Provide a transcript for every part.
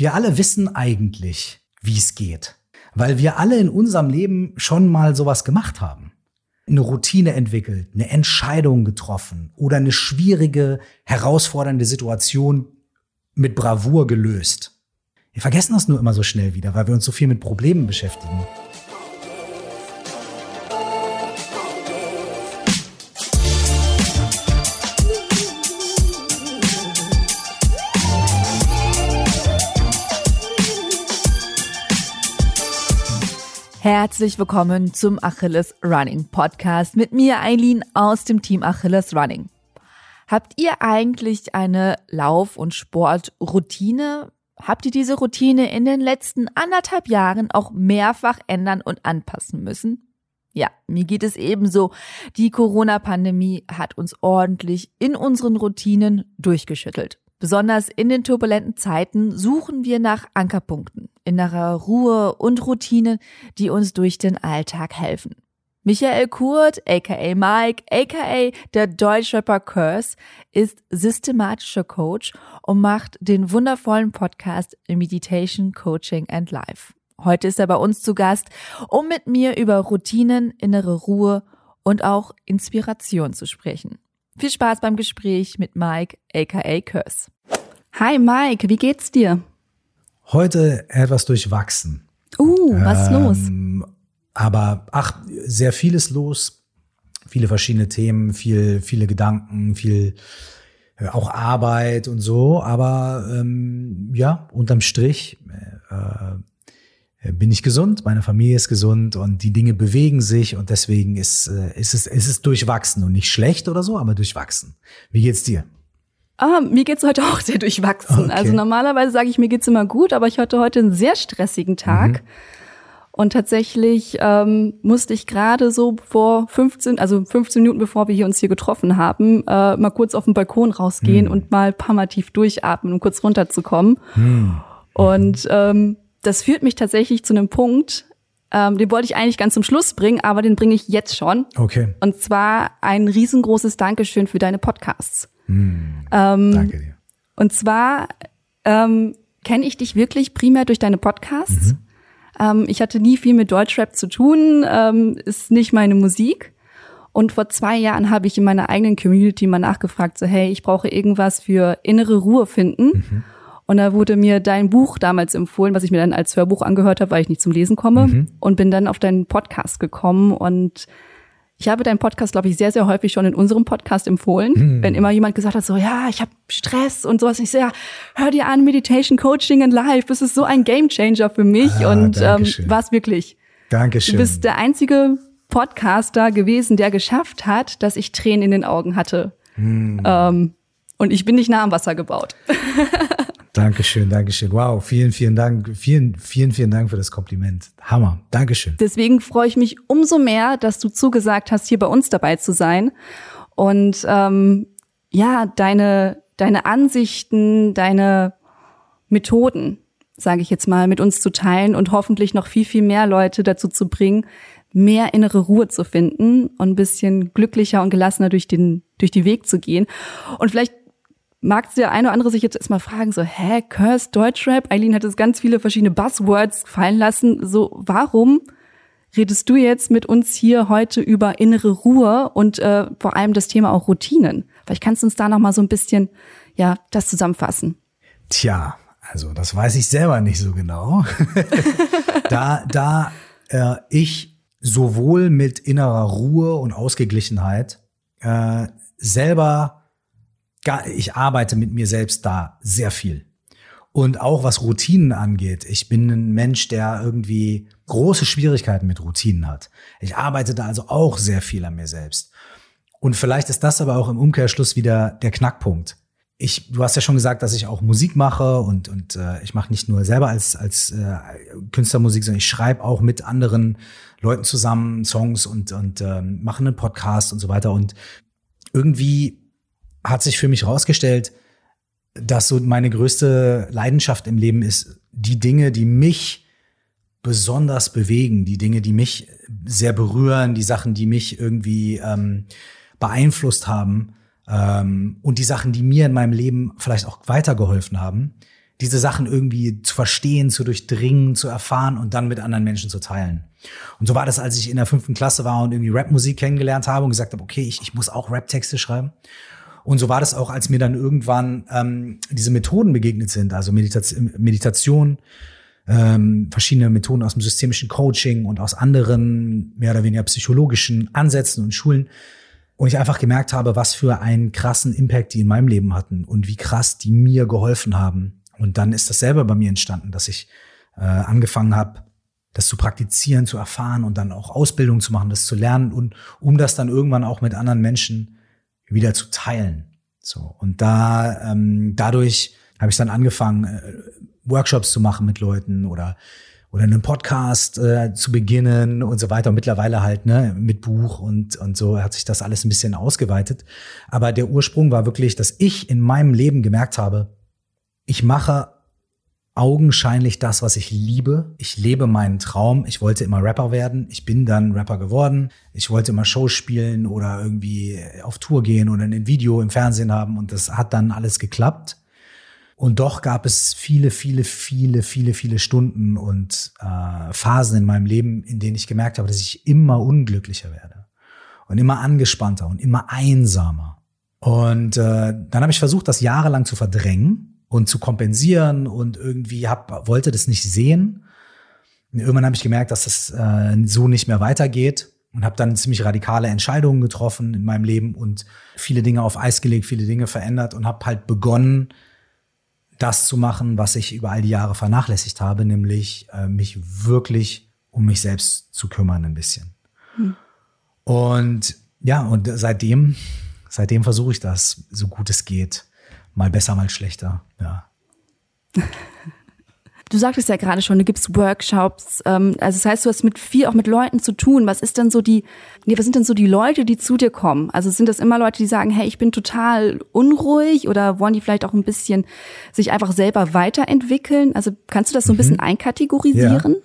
wir alle wissen eigentlich, wie es geht. Weil wir alle in unserem Leben schon mal sowas gemacht haben. Eine Routine entwickelt, eine Entscheidung getroffen oder eine schwierige, herausfordernde Situation mit Bravour gelöst. Wir vergessen das nur immer so schnell wieder, weil wir uns so viel mit Problemen beschäftigen. Herzlich willkommen zum Achilles Running Podcast mit mir, Eileen aus dem Team Achilles Running. Habt ihr eigentlich eine Lauf- und Sportroutine? Habt ihr diese Routine in den letzten anderthalb Jahren auch mehrfach ändern und anpassen müssen? Ja, mir geht es ebenso. Die Corona-Pandemie hat uns ordentlich in unseren Routinen durchgeschüttelt. Besonders in den turbulenten Zeiten suchen wir nach Ankerpunkten, innerer Ruhe und Routinen, die uns durch den Alltag helfen. Michael Kurt, aka Mike, aka der Deutschrapper Curse, ist systematischer Coach und macht den wundervollen Podcast Meditation, Coaching and Life. Heute ist er bei uns zu Gast, um mit mir über Routinen, innere Ruhe und auch Inspiration zu sprechen. Viel Spaß beim Gespräch mit Mike, aka Curse. Hi Mike, wie geht's dir? Heute etwas durchwachsen. Uh, was ähm, los? Aber ach, sehr vieles los. Viele verschiedene Themen, viel, viele Gedanken, viel äh, auch Arbeit und so. Aber ähm, ja, unterm Strich äh, äh, bin ich gesund, meine Familie ist gesund und die Dinge bewegen sich und deswegen ist, äh, ist, es, ist es durchwachsen und nicht schlecht oder so, aber durchwachsen. Wie geht's dir? Ah, mir geht's heute auch sehr durchwachsen. Okay. Also normalerweise sage ich, mir geht's immer gut, aber ich hatte heute einen sehr stressigen Tag. Mhm. Und tatsächlich ähm, musste ich gerade so vor 15, also 15 Minuten bevor wir hier uns hier getroffen haben, äh, mal kurz auf den Balkon rausgehen Mhm. und mal ein paar Mal tief durchatmen, um kurz runterzukommen. Hm. Und ähm, das führt mich tatsächlich zu einem Punkt, ähm, den wollte ich eigentlich ganz zum Schluss bringen, aber den bringe ich jetzt schon. Okay. Und zwar ein riesengroßes Dankeschön für deine Podcasts. Hm. Ähm, Danke dir. Und zwar ähm, kenne ich dich wirklich primär durch deine Podcasts. Ähm, ich hatte nie viel mit Deutschrap zu tun, ähm, ist nicht meine Musik. Und vor zwei Jahren habe ich in meiner eigenen Community mal nachgefragt, so hey, ich brauche irgendwas für innere Ruhe finden. Und da wurde mir dein Buch damals empfohlen, was ich mir dann als Hörbuch angehört habe, weil ich nicht zum Lesen komme. Und bin dann auf deinen Podcast gekommen. Und ich habe deinen Podcast, glaube ich, sehr, sehr häufig schon in unserem Podcast empfohlen. Wenn immer jemand gesagt hat, so, ja, ich habe Stress und sowas. Ich so, ja, hör dir an, Meditation, Coaching and Life. Das ist so ein Gamechanger für mich. Ah, und ähm, war es wirklich. Dankeschön. Du bist der einzige Podcaster gewesen, der geschafft hat, dass ich Tränen in den Augen hatte. Hm. Ähm, und ich bin nicht nah am Wasser gebaut. Dankeschön, Dankeschön. Wow, vielen, vielen Dank. Vielen, vielen, vielen Dank für das Kompliment. Hammer. Dankeschön. Deswegen freue ich mich umso mehr, dass du zugesagt hast, hier bei uns dabei zu sein. Und ähm, ja, deine, deine Ansichten, deine Methoden, sage ich jetzt mal, mit uns zu teilen und hoffentlich noch viel, viel mehr Leute dazu zu bringen, mehr innere Ruhe zu finden und ein bisschen glücklicher und gelassener durch den, durch die Weg zu gehen. Und vielleicht mag der eine oder andere sich jetzt erstmal fragen, so, hä, Curse Deutschrap? Eileen hat jetzt ganz viele verschiedene Buzzwords fallen lassen. So, warum redest du jetzt mit uns hier heute über innere Ruhe und äh, vor allem das Thema auch Routinen? Vielleicht kannst du uns da noch mal so ein bisschen, ja, das zusammenfassen. Tja, also das weiß ich selber nicht so genau. da da äh, ich sowohl mit innerer Ruhe und Ausgeglichenheit äh, selber, ich arbeite mit mir selbst da sehr viel. Und auch was Routinen angeht, ich bin ein Mensch, der irgendwie große Schwierigkeiten mit Routinen hat. Ich arbeite da also auch sehr viel an mir selbst. Und vielleicht ist das aber auch im Umkehrschluss wieder der Knackpunkt. Ich, du hast ja schon gesagt, dass ich auch Musik mache und, und äh, ich mache nicht nur selber als, als äh, Künstler Musik, sondern ich schreibe auch mit anderen Leuten zusammen Songs und, und ähm, mache einen Podcast und so weiter. Und irgendwie hat sich für mich herausgestellt, dass so meine größte Leidenschaft im Leben ist, die Dinge, die mich besonders bewegen, die Dinge, die mich sehr berühren, die Sachen, die mich irgendwie ähm, beeinflusst haben ähm, und die Sachen, die mir in meinem Leben vielleicht auch weitergeholfen haben, diese Sachen irgendwie zu verstehen, zu durchdringen, zu erfahren und dann mit anderen Menschen zu teilen. Und so war das, als ich in der fünften Klasse war und irgendwie Rapmusik kennengelernt habe und gesagt habe, okay, ich, ich muss auch Rap-Texte schreiben. Und so war das auch, als mir dann irgendwann ähm, diese Methoden begegnet sind, also Meditation, Meditation ähm, verschiedene Methoden aus dem systemischen Coaching und aus anderen mehr oder weniger psychologischen Ansätzen und Schulen. Und ich einfach gemerkt habe, was für einen krassen Impact die in meinem Leben hatten und wie krass die mir geholfen haben. Und dann ist das selber bei mir entstanden, dass ich äh, angefangen habe, das zu praktizieren, zu erfahren und dann auch Ausbildung zu machen, das zu lernen und um das dann irgendwann auch mit anderen Menschen wieder zu teilen. So und da ähm, dadurch habe ich dann angefangen äh, Workshops zu machen mit Leuten oder oder einen Podcast äh, zu beginnen und so weiter. Und mittlerweile halt ne, mit Buch und, und so hat sich das alles ein bisschen ausgeweitet. Aber der Ursprung war wirklich, dass ich in meinem Leben gemerkt habe, ich mache augenscheinlich das, was ich liebe. Ich lebe meinen Traum. Ich wollte immer Rapper werden. Ich bin dann Rapper geworden. Ich wollte immer Shows spielen oder irgendwie auf Tour gehen oder ein Video im Fernsehen haben. Und das hat dann alles geklappt. Und doch gab es viele, viele, viele, viele, viele Stunden und äh, Phasen in meinem Leben, in denen ich gemerkt habe, dass ich immer unglücklicher werde und immer angespannter und immer einsamer. Und äh, dann habe ich versucht, das jahrelang zu verdrängen und zu kompensieren und irgendwie hab, wollte das nicht sehen. Irgendwann habe ich gemerkt, dass das äh, so nicht mehr weitergeht und habe dann ziemlich radikale Entscheidungen getroffen in meinem Leben und viele Dinge auf Eis gelegt, viele Dinge verändert und habe halt begonnen, das zu machen, was ich über all die Jahre vernachlässigt habe, nämlich äh, mich wirklich um mich selbst zu kümmern ein bisschen. Hm. Und ja, und seitdem, seitdem versuche ich das, so gut es geht mal besser, mal schlechter. Ja. Du sagtest ja gerade schon, du gibst Workshops. Ähm, also das heißt, du hast mit viel auch mit Leuten zu tun. Was ist denn so die, nee, was sind denn so die Leute, die zu dir kommen? Also sind das immer Leute, die sagen, hey, ich bin total unruhig oder wollen die vielleicht auch ein bisschen sich einfach selber weiterentwickeln? Also kannst du das so ein bisschen mhm. einkategorisieren?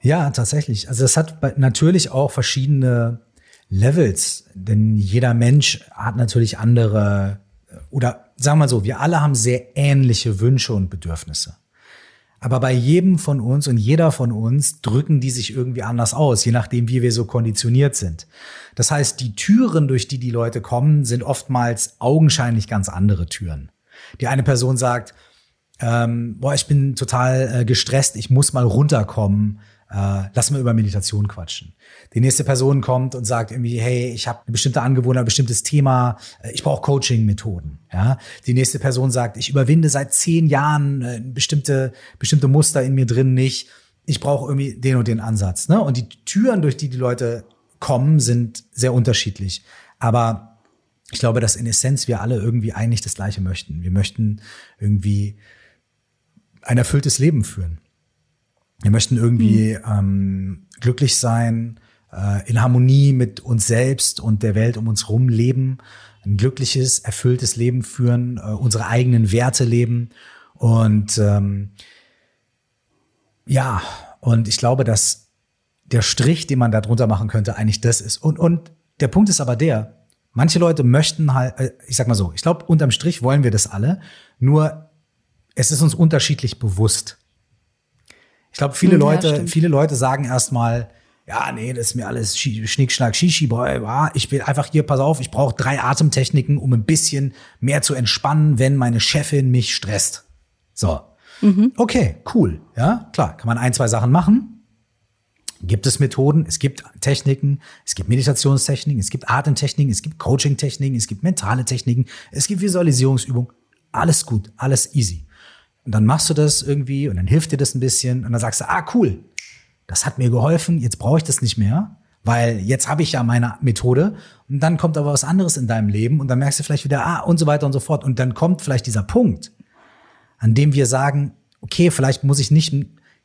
Ja. ja, tatsächlich. Also es hat natürlich auch verschiedene Levels, denn jeder Mensch hat natürlich andere oder sagen wir mal so, wir alle haben sehr ähnliche Wünsche und Bedürfnisse. Aber bei jedem von uns und jeder von uns drücken die sich irgendwie anders aus, je nachdem, wie wir so konditioniert sind. Das heißt, die Türen, durch die die Leute kommen, sind oftmals augenscheinlich ganz andere Türen. Die eine Person sagt, ähm, boah, ich bin total äh, gestresst, ich muss mal runterkommen, äh, lass mal über Meditation quatschen. Die nächste Person kommt und sagt irgendwie, hey, ich habe eine bestimmte Angewohnheit, ein bestimmtes Thema, äh, ich brauche Coaching-Methoden. Ja? Die nächste Person sagt, ich überwinde seit zehn Jahren äh, bestimmte, bestimmte Muster in mir drin nicht. Ich brauche irgendwie den und den Ansatz. Ne? Und die Türen, durch die die Leute kommen, sind sehr unterschiedlich. Aber ich glaube, dass in Essenz wir alle irgendwie eigentlich das Gleiche möchten. Wir möchten irgendwie ein erfülltes Leben führen. Wir möchten irgendwie mhm. ähm, glücklich sein, äh, in Harmonie mit uns selbst und der Welt um uns herum leben, ein glückliches, erfülltes Leben führen, äh, unsere eigenen Werte leben. Und ähm, ja, und ich glaube, dass der Strich, den man da drunter machen könnte, eigentlich das ist. Und, und der Punkt ist aber der, manche Leute möchten halt, äh, ich sag mal so, ich glaube, unterm Strich wollen wir das alle, nur es ist uns unterschiedlich bewusst. Ich glaube, viele ja, Leute, stimmt. viele Leute sagen erstmal, ja, nee, das ist mir alles Schnickschnack, Shishi, boy, ich will einfach hier, pass auf, ich brauche drei Atemtechniken, um ein bisschen mehr zu entspannen, wenn meine Chefin mich stresst. So. Mhm. Okay, cool. Ja, klar, kann man ein, zwei Sachen machen. Gibt es Methoden, es gibt Techniken, es gibt Meditationstechniken, es gibt Atemtechniken, es gibt Coaching-Techniken, es gibt mentale Techniken, es gibt Visualisierungsübungen. Alles gut, alles easy. Und dann machst du das irgendwie und dann hilft dir das ein bisschen und dann sagst du, ah cool, das hat mir geholfen, jetzt brauche ich das nicht mehr, weil jetzt habe ich ja meine Methode und dann kommt aber was anderes in deinem Leben und dann merkst du vielleicht wieder, ah und so weiter und so fort und dann kommt vielleicht dieser Punkt, an dem wir sagen, okay, vielleicht muss ich nicht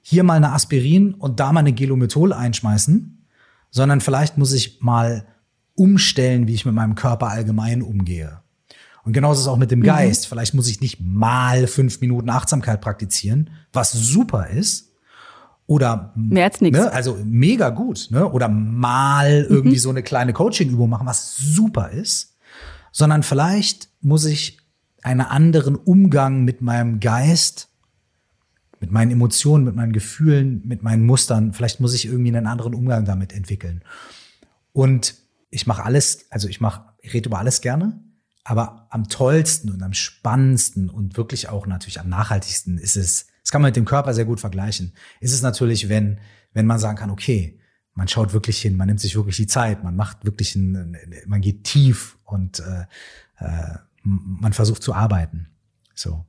hier mal eine Aspirin und da mal eine Gelomethol einschmeißen, sondern vielleicht muss ich mal umstellen, wie ich mit meinem Körper allgemein umgehe. Und genauso ist es auch mit dem mhm. Geist. Mhm. Vielleicht muss ich nicht mal fünf Minuten Achtsamkeit praktizieren, was super ist. Oder mehr als nichts. Ne, also mega gut, ne? Oder mal irgendwie mhm. so eine kleine Coaching-Übung machen, was super ist. Sondern vielleicht muss ich einen anderen Umgang mit meinem Geist mit meinen Emotionen, mit meinen Gefühlen, mit meinen Mustern. Vielleicht muss ich irgendwie einen anderen Umgang damit entwickeln. Und ich mache alles, also ich mache, ich rede über alles gerne, aber am tollsten und am spannendsten und wirklich auch natürlich am nachhaltigsten ist es, das kann man mit dem Körper sehr gut vergleichen, ist es natürlich, wenn, wenn man sagen kann, okay, man schaut wirklich hin, man nimmt sich wirklich die Zeit, man macht wirklich ein, man geht tief und äh, äh, man versucht zu arbeiten. So.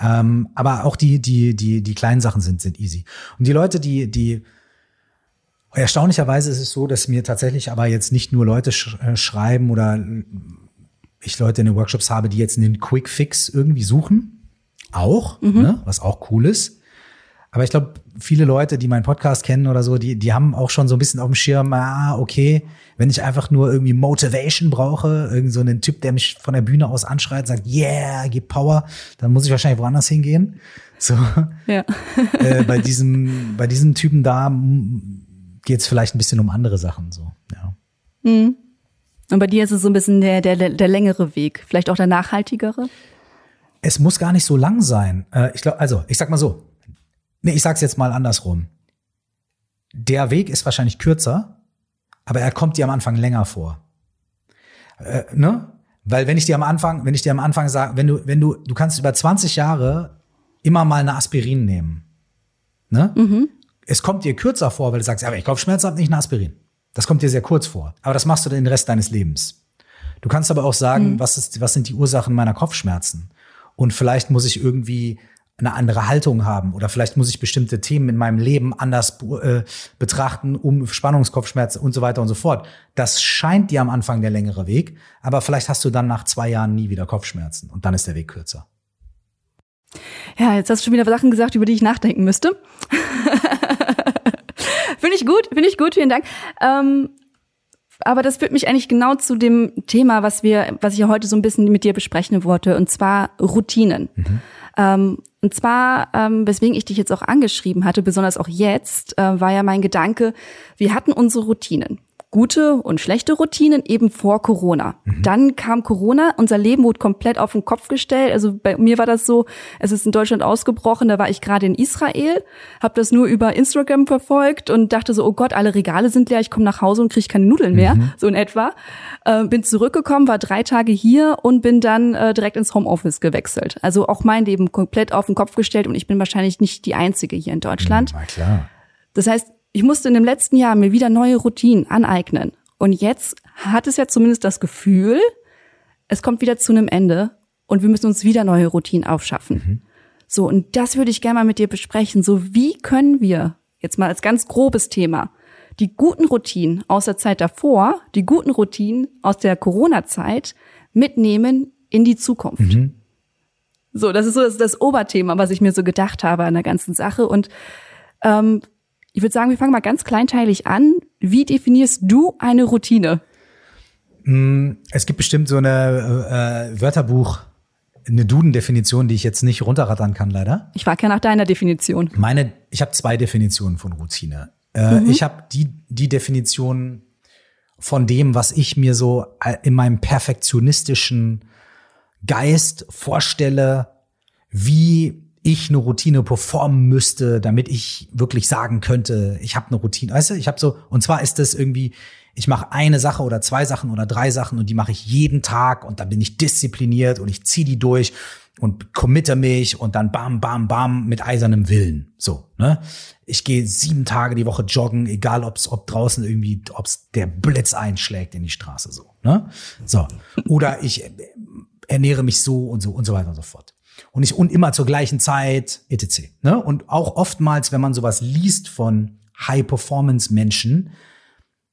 Ähm, aber auch die, die, die, die kleinen Sachen sind, sind easy. Und die Leute, die, die, erstaunlicherweise ist es so, dass mir tatsächlich aber jetzt nicht nur Leute sch äh, schreiben oder ich Leute in den Workshops habe, die jetzt einen Quick Fix irgendwie suchen. Auch, mhm. ne, was auch cool ist. Aber ich glaube, viele Leute, die meinen Podcast kennen oder so, die, die haben auch schon so ein bisschen auf dem Schirm, ah, okay, wenn ich einfach nur irgendwie Motivation brauche, irgend so einen Typ, der mich von der Bühne aus anschreit, sagt, yeah, gib Power, dann muss ich wahrscheinlich woanders hingehen. So. Ja. äh, bei diesem, bei diesem Typen da geht es vielleicht ein bisschen um andere Sachen, so, ja. Mhm. Und bei dir ist es so ein bisschen der, der, der längere Weg, vielleicht auch der nachhaltigere? Es muss gar nicht so lang sein. Äh, ich glaube, also, ich sag mal so, Nee, ich sag's jetzt mal andersrum. Der Weg ist wahrscheinlich kürzer, aber er kommt dir am Anfang länger vor. Äh, ne? Weil wenn ich dir am Anfang, wenn ich dir am Anfang sage, wenn du, wenn du, du kannst über 20 Jahre immer mal eine Aspirin nehmen. Ne? Mhm. Es kommt dir kürzer vor, weil du sagst, aber ich Kopfschmerzen habe nicht eine Aspirin. Das kommt dir sehr kurz vor. Aber das machst du den Rest deines Lebens. Du kannst aber auch sagen, mhm. was, ist, was sind die Ursachen meiner Kopfschmerzen? Und vielleicht muss ich irgendwie eine andere Haltung haben oder vielleicht muss ich bestimmte Themen in meinem Leben anders äh, betrachten, um Spannungskopfschmerzen und so weiter und so fort. Das scheint dir am Anfang der längere Weg, aber vielleicht hast du dann nach zwei Jahren nie wieder Kopfschmerzen und dann ist der Weg kürzer. Ja, jetzt hast du schon wieder Sachen gesagt, über die ich nachdenken müsste. finde ich gut, finde ich gut, vielen Dank. Ähm, aber das führt mich eigentlich genau zu dem Thema, was wir, was ich heute so ein bisschen mit dir besprechen wollte, und zwar Routinen. Mhm. Ähm, und zwar, ähm, weswegen ich dich jetzt auch angeschrieben hatte, besonders auch jetzt, äh, war ja mein Gedanke, wir hatten unsere Routinen gute und schlechte Routinen eben vor Corona. Mhm. Dann kam Corona, unser Leben wurde komplett auf den Kopf gestellt. Also bei mir war das so, es ist in Deutschland ausgebrochen, da war ich gerade in Israel, habe das nur über Instagram verfolgt und dachte so, oh Gott, alle Regale sind leer, ich komme nach Hause und kriege keine Nudeln mehr, mhm. so in etwa. Äh, bin zurückgekommen, war drei Tage hier und bin dann äh, direkt ins Homeoffice gewechselt. Also auch mein Leben komplett auf den Kopf gestellt und ich bin wahrscheinlich nicht die Einzige hier in Deutschland. Mhm, klar. Das heißt, ich musste in dem letzten Jahr mir wieder neue Routinen aneignen. Und jetzt hat es ja zumindest das Gefühl, es kommt wieder zu einem Ende und wir müssen uns wieder neue Routinen aufschaffen. Mhm. So, und das würde ich gerne mal mit dir besprechen. So, wie können wir, jetzt mal als ganz grobes Thema, die guten Routinen aus der Zeit davor, die guten Routinen aus der Corona-Zeit mitnehmen in die Zukunft? Mhm. So, das ist so das, das Oberthema, was ich mir so gedacht habe an der ganzen Sache. Und ähm, ich würde sagen, wir fangen mal ganz kleinteilig an. Wie definierst du eine Routine? Mm, es gibt bestimmt so eine äh, Wörterbuch, eine Duden-Definition, die ich jetzt nicht runterrattern kann, leider. Ich frage ja nach deiner Definition. Meine, ich habe zwei Definitionen von Routine. Äh, mhm. Ich habe die, die Definition von dem, was ich mir so äh, in meinem perfektionistischen Geist vorstelle, wie ich eine Routine performen müsste, damit ich wirklich sagen könnte, ich habe eine Routine. Weißt du, ich habe so, und zwar ist das irgendwie, ich mache eine Sache oder zwei Sachen oder drei Sachen und die mache ich jeden Tag und dann bin ich diszipliniert und ich ziehe die durch und committe mich und dann bam, bam, bam mit eisernem Willen. So, ne? Ich gehe sieben Tage die Woche joggen, egal ob's, ob draußen irgendwie, ob's der Blitz einschlägt in die Straße, so, ne? So. Oder ich ernähre mich so und so und so weiter und so fort und nicht und immer zur gleichen Zeit, etc. Ne? Und auch oftmals, wenn man sowas liest von High-Performance-Menschen,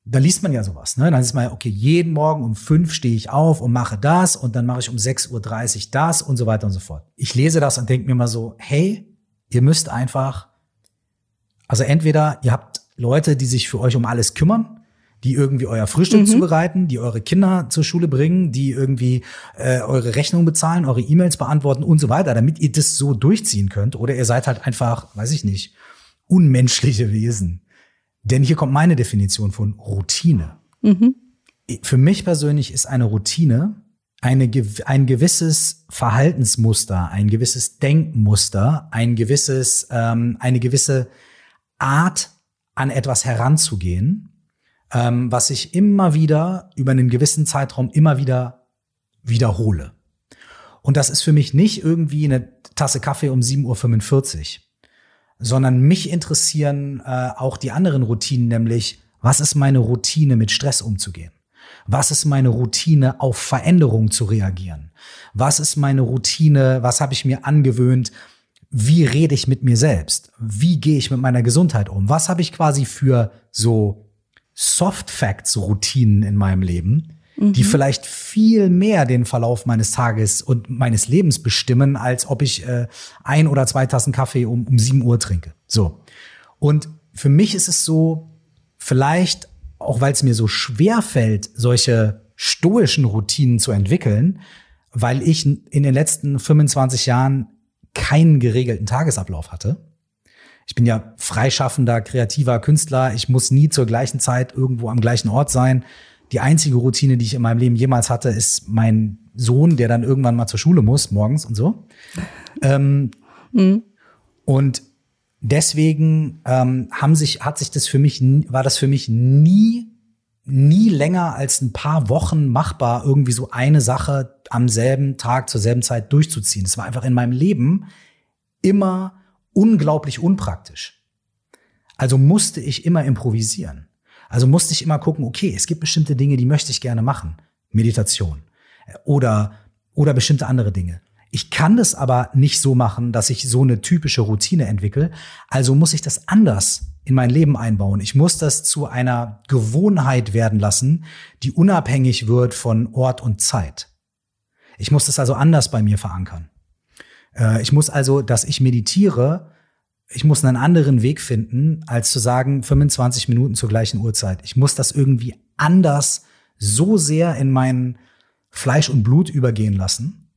da liest man ja sowas. Ne? Dann ist man ja, okay, jeden Morgen um fünf stehe ich auf und mache das und dann mache ich um 6.30 Uhr das und so weiter und so fort. Ich lese das und denke mir mal so, hey, ihr müsst einfach, also entweder ihr habt Leute, die sich für euch um alles kümmern, die irgendwie euer Frühstück mhm. zubereiten, die eure Kinder zur Schule bringen, die irgendwie äh, eure Rechnung bezahlen, eure E-Mails beantworten und so weiter, damit ihr das so durchziehen könnt. Oder ihr seid halt einfach, weiß ich nicht, unmenschliche Wesen. Denn hier kommt meine Definition von Routine. Mhm. Für mich persönlich ist eine Routine eine, ein gewisses Verhaltensmuster, ein gewisses Denkmuster, ein gewisses, ähm, eine gewisse Art an etwas heranzugehen, ähm, was ich immer wieder über einen gewissen Zeitraum immer wieder wiederhole. Und das ist für mich nicht irgendwie eine Tasse Kaffee um 7.45 Uhr, sondern mich interessieren äh, auch die anderen Routinen, nämlich was ist meine Routine, mit Stress umzugehen? Was ist meine Routine, auf Veränderungen zu reagieren? Was ist meine Routine? Was habe ich mir angewöhnt? Wie rede ich mit mir selbst? Wie gehe ich mit meiner Gesundheit um? Was habe ich quasi für so Soft Facts Routinen in meinem Leben, mhm. die vielleicht viel mehr den Verlauf meines Tages und meines Lebens bestimmen, als ob ich äh, ein oder zwei Tassen Kaffee um, um sieben Uhr trinke. So. Und für mich ist es so, vielleicht auch weil es mir so schwer fällt, solche stoischen Routinen zu entwickeln, weil ich in den letzten 25 Jahren keinen geregelten Tagesablauf hatte. Ich bin ja freischaffender, kreativer Künstler. Ich muss nie zur gleichen Zeit irgendwo am gleichen Ort sein. Die einzige Routine, die ich in meinem Leben jemals hatte, ist mein Sohn, der dann irgendwann mal zur Schule muss, morgens und so. Ähm, mhm. Und deswegen ähm, haben sich, hat sich das für mich, war das für mich nie, nie länger als ein paar Wochen machbar, irgendwie so eine Sache am selben Tag zur selben Zeit durchzuziehen. Das war einfach in meinem Leben immer unglaublich unpraktisch. Also musste ich immer improvisieren. Also musste ich immer gucken, okay, es gibt bestimmte Dinge, die möchte ich gerne machen. Meditation oder, oder bestimmte andere Dinge. Ich kann das aber nicht so machen, dass ich so eine typische Routine entwickle. Also muss ich das anders in mein Leben einbauen. Ich muss das zu einer Gewohnheit werden lassen, die unabhängig wird von Ort und Zeit. Ich muss das also anders bei mir verankern. Äh, ich muss also, dass ich meditiere, ich muss einen anderen Weg finden, als zu sagen 25 Minuten zur gleichen Uhrzeit. Ich muss das irgendwie anders so sehr in mein Fleisch und Blut übergehen lassen,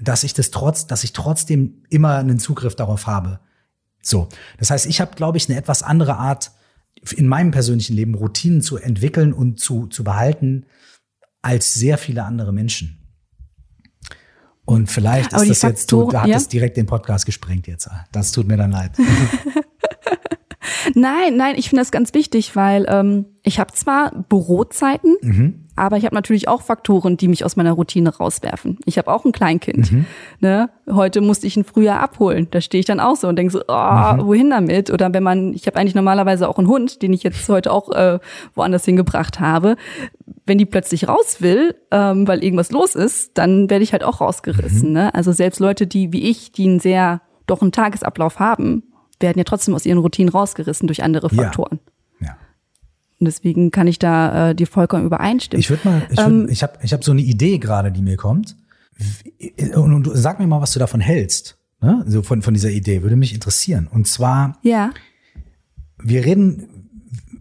dass ich das trotz, dass ich trotzdem immer einen Zugriff darauf habe. So, das heißt, ich habe, glaube ich, eine etwas andere Art in meinem persönlichen Leben Routinen zu entwickeln und zu, zu behalten als sehr viele andere Menschen. Und vielleicht ist das jetzt, du, da hat ja? direkt den Podcast gesprengt jetzt. Das tut mir dann leid. nein, nein, ich finde das ganz wichtig, weil ähm, ich habe zwar Bürozeiten, mhm. Aber ich habe natürlich auch Faktoren, die mich aus meiner Routine rauswerfen. Ich habe auch ein Kleinkind. Mhm. Ne? Heute musste ich ihn früher abholen. Da stehe ich dann auch so und denke so, oh, mhm. wohin damit? Oder wenn man, ich habe eigentlich normalerweise auch einen Hund, den ich jetzt heute auch äh, woanders hingebracht habe. Wenn die plötzlich raus will, ähm, weil irgendwas los ist, dann werde ich halt auch rausgerissen. Mhm. Ne? Also selbst Leute, die wie ich, die einen sehr doch einen Tagesablauf haben, werden ja trotzdem aus ihren Routinen rausgerissen durch andere Faktoren. Ja. Und deswegen kann ich da äh, dir vollkommen übereinstimmen. Ich würde mal, ich, würd, ähm, ich habe ich hab so eine Idee gerade, die mir kommt. Und, und sag mir mal, was du davon hältst. Ne? So von, von dieser Idee, würde mich interessieren. Und zwar, ja. wir reden,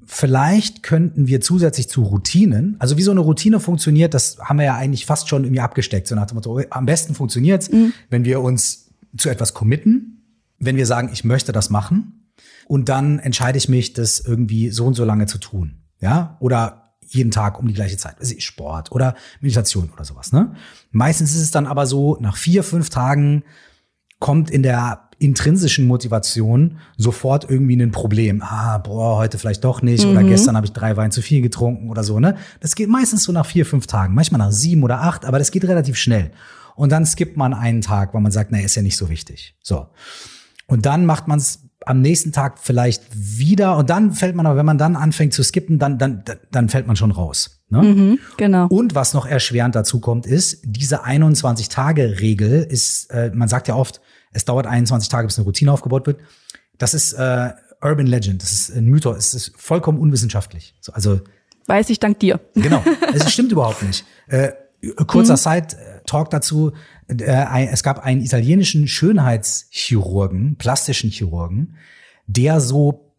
vielleicht könnten wir zusätzlich zu Routinen, also wie so eine Routine funktioniert, das haben wir ja eigentlich fast schon irgendwie abgesteckt. So nach dem Motto, am besten funktioniert's, mhm. wenn wir uns zu etwas committen, wenn wir sagen, ich möchte das machen und dann entscheide ich mich, das irgendwie so und so lange zu tun. Ja, oder jeden Tag um die gleiche Zeit. Also Sport oder Meditation oder sowas. Ne? Meistens ist es dann aber so, nach vier, fünf Tagen kommt in der intrinsischen Motivation sofort irgendwie ein Problem. Ah, boah, heute vielleicht doch nicht. Mhm. Oder gestern habe ich drei Wein zu viel getrunken oder so. Ne? Das geht meistens so nach vier, fünf Tagen. Manchmal nach sieben oder acht, aber das geht relativ schnell. Und dann skippt man einen Tag, weil man sagt, na, ist ja nicht so wichtig. So. Und dann macht man es am nächsten Tag vielleicht wieder und dann fällt man aber, wenn man dann anfängt zu skippen, dann, dann, dann fällt man schon raus. Ne? Mhm, genau. Und was noch erschwerend dazu kommt, ist, diese 21-Tage-Regel ist, äh, man sagt ja oft, es dauert 21 Tage, bis eine Routine aufgebaut wird. Das ist äh, Urban Legend, das ist ein Mythos, es ist vollkommen unwissenschaftlich. So, also Weiß ich dank dir. Genau, es stimmt überhaupt nicht. Äh, kurzer mhm. Side-Talk dazu. Äh, es gab einen italienischen Schönheitschirurgen, plastischen Chirurgen, der so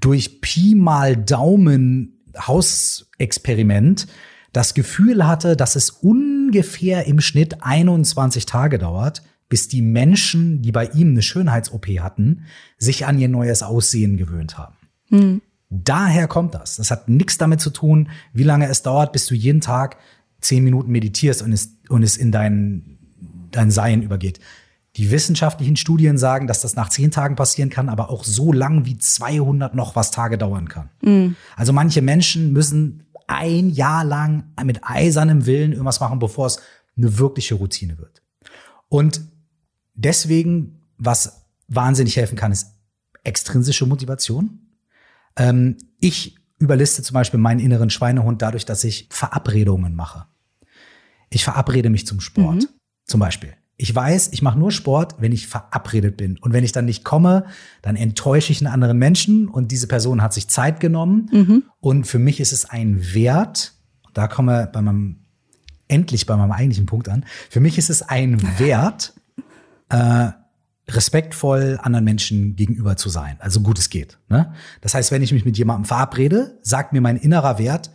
durch Pi mal Daumen Hausexperiment das Gefühl hatte, dass es ungefähr im Schnitt 21 Tage dauert, bis die Menschen, die bei ihm eine Schönheits-OP hatten, sich an ihr neues Aussehen gewöhnt haben. Mhm. Daher kommt das. Das hat nichts damit zu tun, wie lange es dauert, bis du jeden Tag zehn Minuten meditierst und es, und es in dein, dein Sein übergeht. Die wissenschaftlichen Studien sagen, dass das nach zehn Tagen passieren kann, aber auch so lang wie 200 noch was Tage dauern kann. Mhm. Also manche Menschen müssen ein Jahr lang mit eisernem Willen irgendwas machen, bevor es eine wirkliche Routine wird. Und deswegen, was wahnsinnig helfen kann, ist extrinsische Motivation. Ähm, ich überliste zum Beispiel meinen inneren Schweinehund dadurch, dass ich Verabredungen mache. Ich verabrede mich zum Sport, mhm. Zum Beispiel. Ich weiß, ich mache nur Sport, wenn ich verabredet bin. Und wenn ich dann nicht komme, dann enttäusche ich einen anderen Menschen und diese Person hat sich Zeit genommen. Mhm. Und für mich ist es ein Wert, da kommen wir bei meinem, endlich bei meinem eigentlichen Punkt an. Für mich ist es ein Wert, äh, respektvoll anderen Menschen gegenüber zu sein, also gut es geht. Ne? Das heißt, wenn ich mich mit jemandem verabrede, sagt mir mein innerer Wert,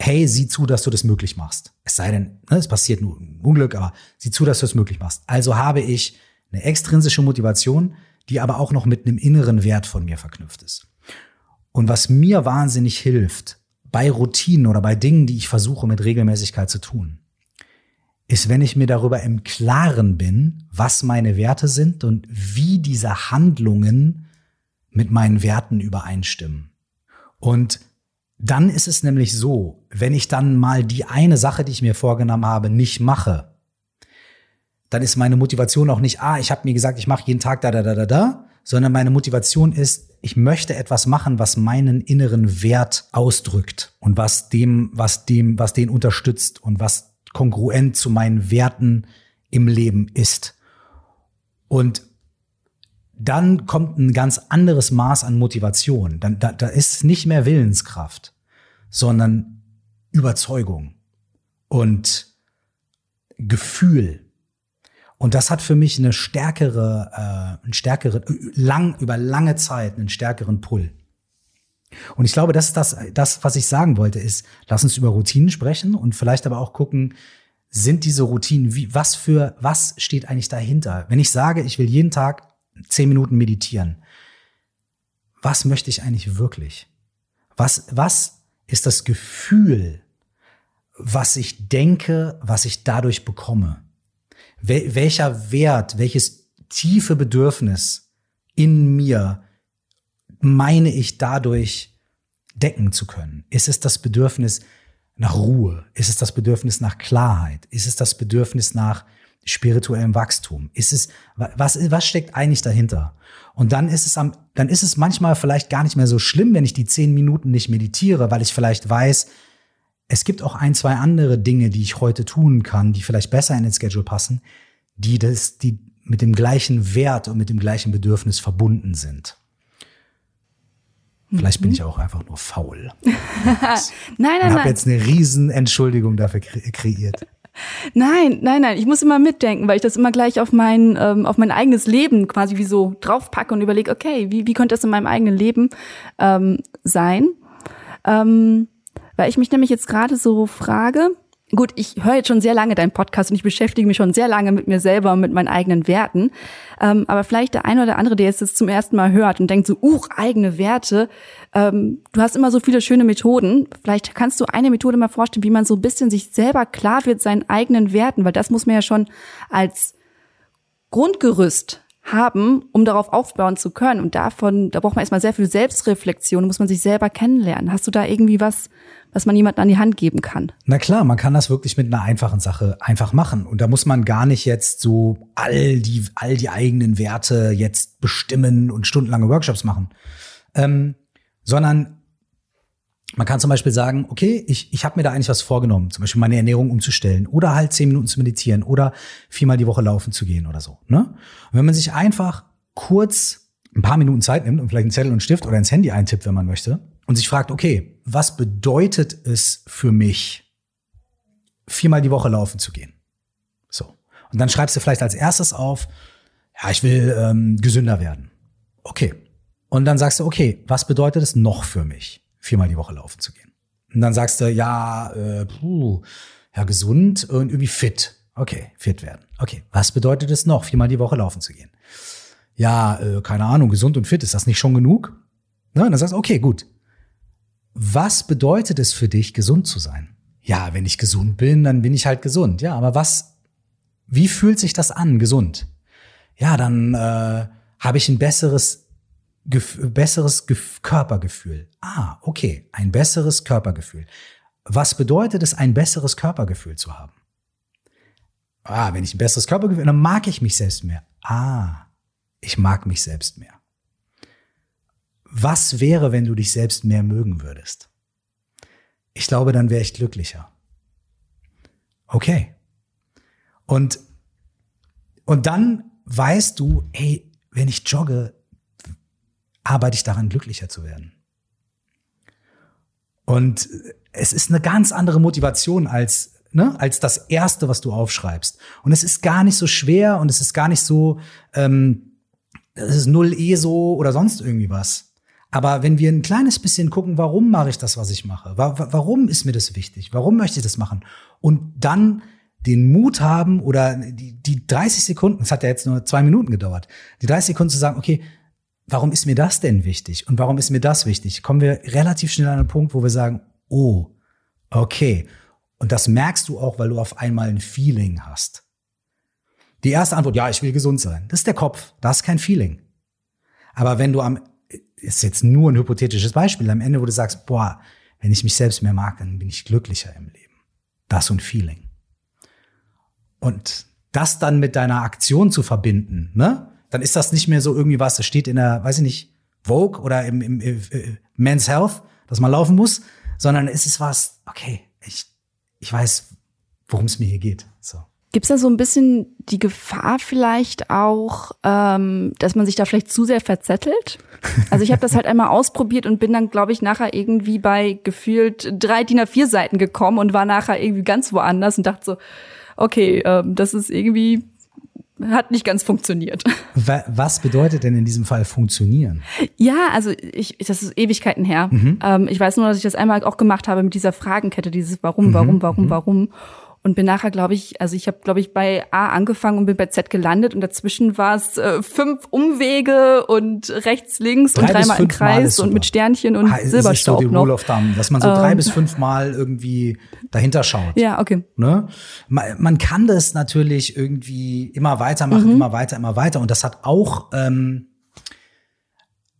hey, sieh zu, dass du das möglich machst. Es sei denn, ne, es passiert nur ein Unglück, aber sieh zu, dass du das möglich machst. Also habe ich eine extrinsische Motivation, die aber auch noch mit einem inneren Wert von mir verknüpft ist. Und was mir wahnsinnig hilft, bei Routinen oder bei Dingen, die ich versuche mit Regelmäßigkeit zu tun, ist, wenn ich mir darüber im Klaren bin, was meine Werte sind und wie diese Handlungen mit meinen Werten übereinstimmen. Und dann ist es nämlich so, wenn ich dann mal die eine Sache, die ich mir vorgenommen habe, nicht mache, dann ist meine Motivation auch nicht, ah, ich habe mir gesagt, ich mache jeden Tag da, da, da, da, da, sondern meine Motivation ist, ich möchte etwas machen, was meinen inneren Wert ausdrückt und was dem, was dem, was den unterstützt und was kongruent zu meinen Werten im Leben ist. Und dann kommt ein ganz anderes Maß an Motivation. Dann, da, da ist nicht mehr Willenskraft, sondern Überzeugung und Gefühl. Und das hat für mich eine stärkere, äh, einen stärkeren, lang, über lange Zeit einen stärkeren Pull. Und ich glaube, das ist das, das, was ich sagen wollte, ist, lass uns über Routinen sprechen und vielleicht aber auch gucken, sind diese Routinen, wie, was für, was steht eigentlich dahinter? Wenn ich sage, ich will jeden Tag zehn Minuten meditieren, was möchte ich eigentlich wirklich? Was, was ist das Gefühl, was ich denke, was ich dadurch bekomme? Wel welcher Wert, welches tiefe Bedürfnis in mir meine ich dadurch decken zu können? Ist es das Bedürfnis nach Ruhe? Ist es das Bedürfnis nach Klarheit? Ist es das Bedürfnis nach spirituellem Wachstum? Ist es, was, was steckt eigentlich dahinter? Und dann ist es am, dann ist es manchmal vielleicht gar nicht mehr so schlimm, wenn ich die zehn Minuten nicht meditiere, weil ich vielleicht weiß, es gibt auch ein, zwei andere Dinge, die ich heute tun kann, die vielleicht besser in den Schedule passen, die das, die mit dem gleichen Wert und mit dem gleichen Bedürfnis verbunden sind. Vielleicht bin mhm. ich auch einfach nur faul. nein, nein, nein. Ich habe jetzt eine riesen Entschuldigung dafür kreiert. Nein, nein, nein. Ich muss immer mitdenken, weil ich das immer gleich auf mein, ähm, auf mein eigenes Leben quasi wie so draufpacke und überlege, okay, wie, wie könnte das in meinem eigenen Leben ähm, sein? Ähm, weil ich mich nämlich jetzt gerade so frage, gut, ich höre jetzt schon sehr lange deinen Podcast und ich beschäftige mich schon sehr lange mit mir selber und mit meinen eigenen Werten. Ähm, aber vielleicht der eine oder andere, der jetzt das zum ersten Mal hört und denkt so, uh, eigene Werte. Ähm, du hast immer so viele schöne Methoden. Vielleicht kannst du eine Methode mal vorstellen, wie man so ein bisschen sich selber klar wird seinen eigenen Werten, weil das muss man ja schon als Grundgerüst haben, um darauf aufbauen zu können. Und davon, da braucht man erstmal sehr viel Selbstreflexion, muss man sich selber kennenlernen. Hast du da irgendwie was, was man jemandem an die Hand geben kann? Na klar, man kann das wirklich mit einer einfachen Sache einfach machen. Und da muss man gar nicht jetzt so all die, all die eigenen Werte jetzt bestimmen und stundenlange Workshops machen. Ähm, sondern man kann zum Beispiel sagen, okay, ich, ich habe mir da eigentlich was vorgenommen, zum Beispiel meine Ernährung umzustellen oder halt zehn Minuten zu meditieren oder viermal die Woche laufen zu gehen oder so. Ne? Und wenn man sich einfach kurz ein paar Minuten Zeit nimmt und vielleicht einen Zettel und Stift oder ins Handy eintippt, wenn man möchte, und sich fragt, okay, was bedeutet es für mich, viermal die Woche laufen zu gehen? So. Und dann schreibst du vielleicht als erstes auf, ja, ich will ähm, gesünder werden. Okay. Und dann sagst du, okay, was bedeutet es noch für mich? Viermal die Woche laufen zu gehen. Und dann sagst du, ja, äh, puh, ja, gesund und irgendwie fit. Okay, fit werden. Okay, was bedeutet es noch, viermal die Woche laufen zu gehen? Ja, äh, keine Ahnung, gesund und fit, ist das nicht schon genug? Ne? Und dann sagst du, okay, gut. Was bedeutet es für dich, gesund zu sein? ja, wenn ich gesund bin, dann bin ich halt gesund. Ja, aber was, wie fühlt sich das an, gesund? Ja, dann äh, habe ich ein besseres, gef besseres gef Körpergefühl. Ah, okay, ein besseres Körpergefühl. Was bedeutet es, ein besseres Körpergefühl zu haben? Ah, wenn ich ein besseres Körpergefühl, dann mag ich mich selbst mehr. Ah, ich mag mich selbst mehr. Was wäre, wenn du dich selbst mehr mögen würdest? Ich glaube, dann wäre ich glücklicher. Okay. Und, und dann weißt du, hey, wenn ich jogge, arbeite ich daran, glücklicher zu werden. Und es ist eine ganz andere Motivation als ne, als das erste, was du aufschreibst. Und es ist gar nicht so schwer und es ist gar nicht so, ähm, es ist null ESO oder sonst irgendwie was. Aber wenn wir ein kleines bisschen gucken, warum mache ich das, was ich mache? Warum ist mir das wichtig? Warum möchte ich das machen? Und dann den Mut haben oder die, die 30 Sekunden, es hat ja jetzt nur zwei Minuten gedauert, die 30 Sekunden zu sagen, okay, warum ist mir das denn wichtig? Und warum ist mir das wichtig? Kommen wir relativ schnell an einen Punkt, wo wir sagen, oh, okay. Und das merkst du auch, weil du auf einmal ein Feeling hast. Die erste Antwort, ja, ich will gesund sein. Das ist der Kopf. Das ist kein Feeling. Aber wenn du am, ist jetzt nur ein hypothetisches Beispiel, am Ende, wo du sagst, boah, wenn ich mich selbst mehr mag, dann bin ich glücklicher im Leben. Das ein Feeling. Und das dann mit deiner Aktion zu verbinden, ne? Dann ist das nicht mehr so irgendwie was, das steht in der, weiß ich nicht, Vogue oder im, im, im äh, Men's Health, dass man laufen muss, sondern es ist was, okay, ich ich weiß, worum es mir hier geht. So. Gibt es da so ein bisschen die Gefahr vielleicht auch, ähm, dass man sich da vielleicht zu sehr verzettelt? Also ich habe das halt einmal ausprobiert und bin dann, glaube ich, nachher irgendwie bei gefühlt drei DIN A4 Seiten gekommen und war nachher irgendwie ganz woanders und dachte so, okay, ähm, das ist irgendwie hat nicht ganz funktioniert. Was bedeutet denn in diesem Fall funktionieren? Ja, also ich, das ist Ewigkeiten her. Mhm. Ähm, ich weiß nur, dass ich das einmal auch gemacht habe mit dieser Fragenkette, dieses Warum, Warum, mhm. Warum, mhm. Warum und bin nachher, glaube ich, also ich habe, glaube ich, bei A angefangen und bin bei Z gelandet und dazwischen war es äh, fünf Umwege und rechts, links drei und dreimal im Kreis und mit Sternchen und ha, Silberstaub ist so die Rule of Thumb, dass man so ähm. drei bis fünf Mal irgendwie dahinter schaut. Ja, okay. Ne? Man, man kann das natürlich irgendwie immer weitermachen, mhm. immer weiter, immer weiter und das hat auch ähm,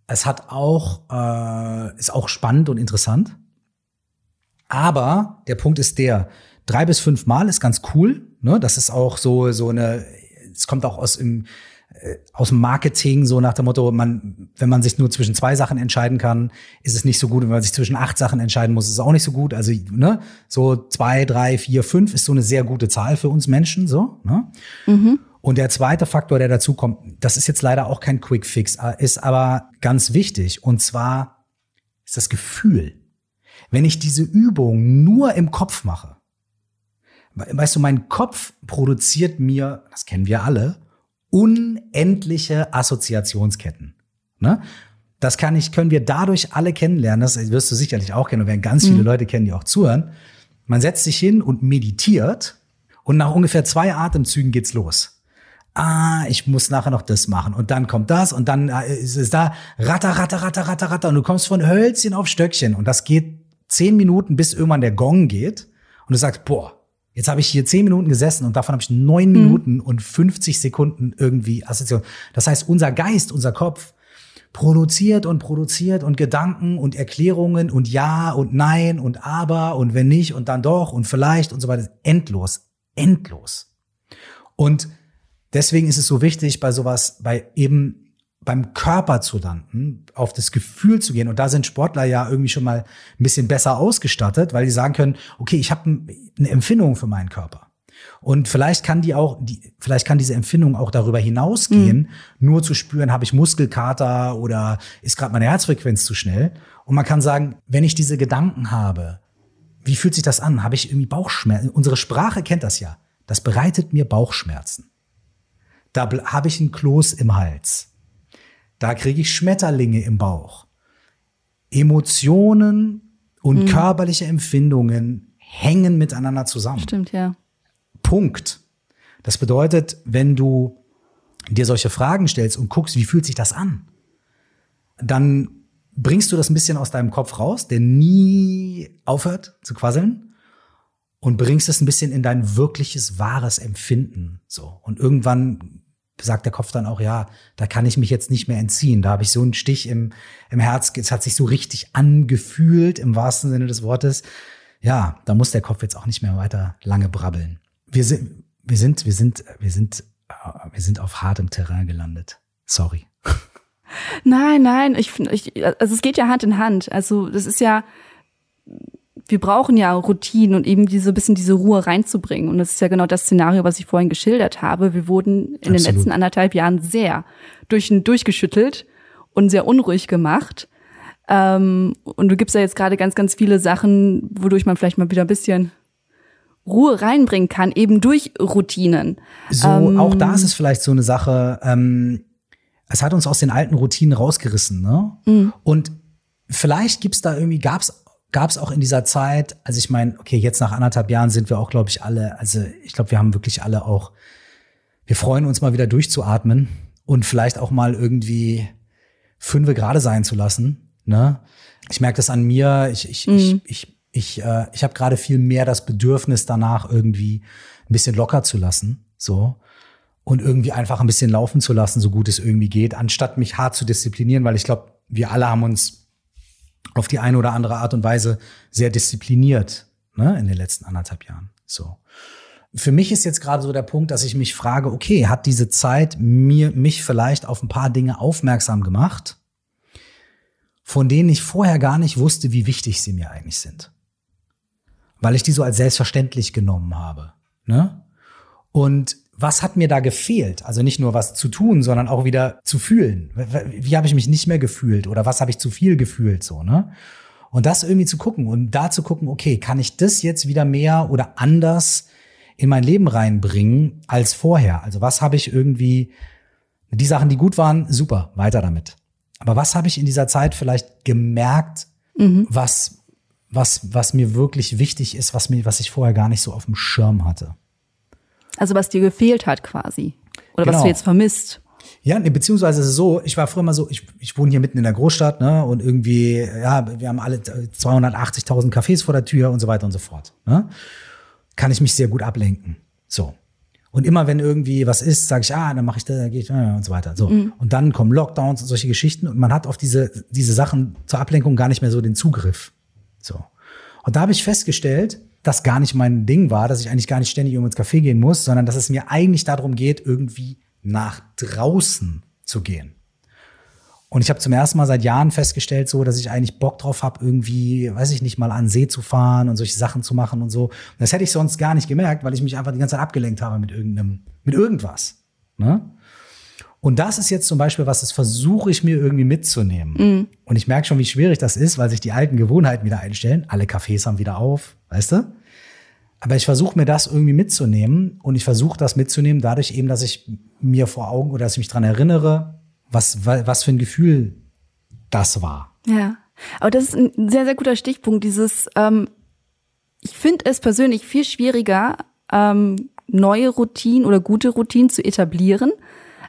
es hat auch äh, ist auch spannend und interessant. Aber der Punkt ist der, drei bis fünf Mal ist ganz cool. Ne? Das ist auch so, so eine, es kommt auch aus im, äh, aus dem Marketing, so nach dem Motto, man, wenn man sich nur zwischen zwei Sachen entscheiden kann, ist es nicht so gut. Wenn man sich zwischen acht Sachen entscheiden muss, ist es auch nicht so gut. Also, ne, so zwei, drei, vier, fünf ist so eine sehr gute Zahl für uns Menschen, so, ne? Mhm. Und der zweite Faktor, der dazu kommt, das ist jetzt leider auch kein Quick Fix, ist aber ganz wichtig. Und zwar ist das Gefühl. Wenn ich diese Übung nur im Kopf mache, weißt du, mein Kopf produziert mir, das kennen wir alle, unendliche Assoziationsketten. Ne? Das kann ich, können wir dadurch alle kennenlernen. Das wirst du sicherlich auch kennen und werden ganz viele mhm. Leute kennen, die auch zuhören. Man setzt sich hin und meditiert und nach ungefähr zwei Atemzügen geht's los. Ah, ich muss nachher noch das machen und dann kommt das und dann äh, ist es da ratter, ratter, ratter, ratter, ratter und du kommst von Hölzchen auf Stöckchen und das geht zehn Minuten, bis irgendwann der Gong geht und du sagst, boah, Jetzt habe ich hier zehn Minuten gesessen und davon habe ich neun mhm. Minuten und 50 Sekunden irgendwie Assoziation. Das heißt, unser Geist, unser Kopf produziert und produziert und Gedanken und Erklärungen und ja und nein und aber und wenn nicht und dann doch und vielleicht und so weiter. Endlos, endlos. Und deswegen ist es so wichtig, bei sowas, bei eben beim Körper zu landen, auf das Gefühl zu gehen. Und da sind Sportler ja irgendwie schon mal ein bisschen besser ausgestattet, weil die sagen können, okay, ich habe eine Empfindung für meinen Körper. Und vielleicht kann die auch, die, vielleicht kann diese Empfindung auch darüber hinausgehen, mhm. nur zu spüren, habe ich Muskelkater oder ist gerade meine Herzfrequenz zu schnell. Und man kann sagen, wenn ich diese Gedanken habe, wie fühlt sich das an? Habe ich irgendwie Bauchschmerzen? Unsere Sprache kennt das ja. Das bereitet mir Bauchschmerzen. Da habe ich ein Kloß im Hals da kriege ich Schmetterlinge im Bauch. Emotionen und mhm. körperliche Empfindungen hängen miteinander zusammen. Stimmt, ja. Punkt. Das bedeutet, wenn du dir solche Fragen stellst und guckst, wie fühlt sich das an, dann bringst du das ein bisschen aus deinem Kopf raus, der nie aufhört zu quasseln. und bringst es ein bisschen in dein wirkliches, wahres Empfinden. So. Und irgendwann sagt der Kopf dann auch, ja, da kann ich mich jetzt nicht mehr entziehen. Da habe ich so einen Stich im, im Herz, es hat sich so richtig angefühlt, im wahrsten Sinne des Wortes. Ja, da muss der Kopf jetzt auch nicht mehr weiter lange brabbeln. Wir sind, wir sind, wir sind, wir sind, wir sind auf hartem Terrain gelandet. Sorry. Nein, nein, ich finde, also es geht ja Hand in Hand. Also das ist ja, wir brauchen ja Routinen und eben diese bisschen diese Ruhe reinzubringen. Und das ist ja genau das Szenario, was ich vorhin geschildert habe. Wir wurden in Absolut. den letzten anderthalb Jahren sehr durch, durchgeschüttelt und sehr unruhig gemacht. Ähm, und du gibst ja jetzt gerade ganz, ganz viele Sachen, wodurch man vielleicht mal wieder ein bisschen Ruhe reinbringen kann, eben durch Routinen. So, ähm, auch da ist es vielleicht so eine Sache, ähm, es hat uns aus den alten Routinen rausgerissen, ne? Mhm. Und vielleicht gibt's da irgendwie, gab's gab es auch in dieser Zeit, also ich meine, okay, jetzt nach anderthalb Jahren sind wir auch, glaube ich, alle, also ich glaube, wir haben wirklich alle auch, wir freuen uns mal wieder durchzuatmen und vielleicht auch mal irgendwie fünfe gerade sein zu lassen. Ne? Ich merke das an mir, ich, ich, mhm. ich, ich, ich, äh, ich habe gerade viel mehr das Bedürfnis danach, irgendwie ein bisschen locker zu lassen. So und irgendwie einfach ein bisschen laufen zu lassen, so gut es irgendwie geht, anstatt mich hart zu disziplinieren, weil ich glaube, wir alle haben uns auf die eine oder andere Art und Weise sehr diszipliniert ne, in den letzten anderthalb Jahren. So. Für mich ist jetzt gerade so der Punkt, dass ich mich frage, okay, hat diese Zeit mir, mich vielleicht auf ein paar Dinge aufmerksam gemacht, von denen ich vorher gar nicht wusste, wie wichtig sie mir eigentlich sind. Weil ich die so als selbstverständlich genommen habe. Ne? Und was hat mir da gefehlt? Also nicht nur was zu tun, sondern auch wieder zu fühlen. Wie habe ich mich nicht mehr gefühlt oder was habe ich zu viel gefühlt so, ne? Und das irgendwie zu gucken und da zu gucken, okay, kann ich das jetzt wieder mehr oder anders in mein Leben reinbringen als vorher? Also was habe ich irgendwie die Sachen, die gut waren, super, weiter damit. Aber was habe ich in dieser Zeit vielleicht gemerkt, mhm. was was was mir wirklich wichtig ist, was mir was ich vorher gar nicht so auf dem Schirm hatte? Also was dir gefehlt hat quasi. Oder genau. was du jetzt vermisst. Ja, ne, beziehungsweise so, ich war früher mal so, ich, ich wohne hier mitten in der Großstadt, ne, und irgendwie, ja, wir haben alle 280.000 Cafés vor der Tür und so weiter und so fort, ne. Kann ich mich sehr gut ablenken. So. Und immer wenn irgendwie was ist, sage ich, ah, dann mache ich da, gehe ich äh, und so weiter. So. Mhm. Und dann kommen Lockdowns und solche Geschichten und man hat auf diese, diese Sachen zur Ablenkung gar nicht mehr so den Zugriff. So. Und da habe ich festgestellt, das gar nicht mein Ding war, dass ich eigentlich gar nicht ständig um ins Café gehen muss, sondern dass es mir eigentlich darum geht, irgendwie nach draußen zu gehen. Und ich habe zum ersten Mal seit Jahren festgestellt, so, dass ich eigentlich Bock drauf habe, irgendwie, weiß ich nicht, mal an See zu fahren und solche Sachen zu machen und so. Und das hätte ich sonst gar nicht gemerkt, weil ich mich einfach die ganze Zeit abgelenkt habe mit irgendeinem, mit irgendwas. Ne? Und das ist jetzt zum Beispiel was, das versuche ich mir irgendwie mitzunehmen. Mhm. Und ich merke schon, wie schwierig das ist, weil sich die alten Gewohnheiten wieder einstellen. Alle Cafés haben wieder auf, weißt du? Aber ich versuche mir das irgendwie mitzunehmen und ich versuche das mitzunehmen dadurch eben, dass ich mir vor Augen oder dass ich mich dran erinnere, was, was für ein Gefühl das war. Ja, aber das ist ein sehr, sehr guter Stichpunkt. Dieses, ähm, ich finde es persönlich viel schwieriger, ähm, neue Routinen oder gute Routinen zu etablieren,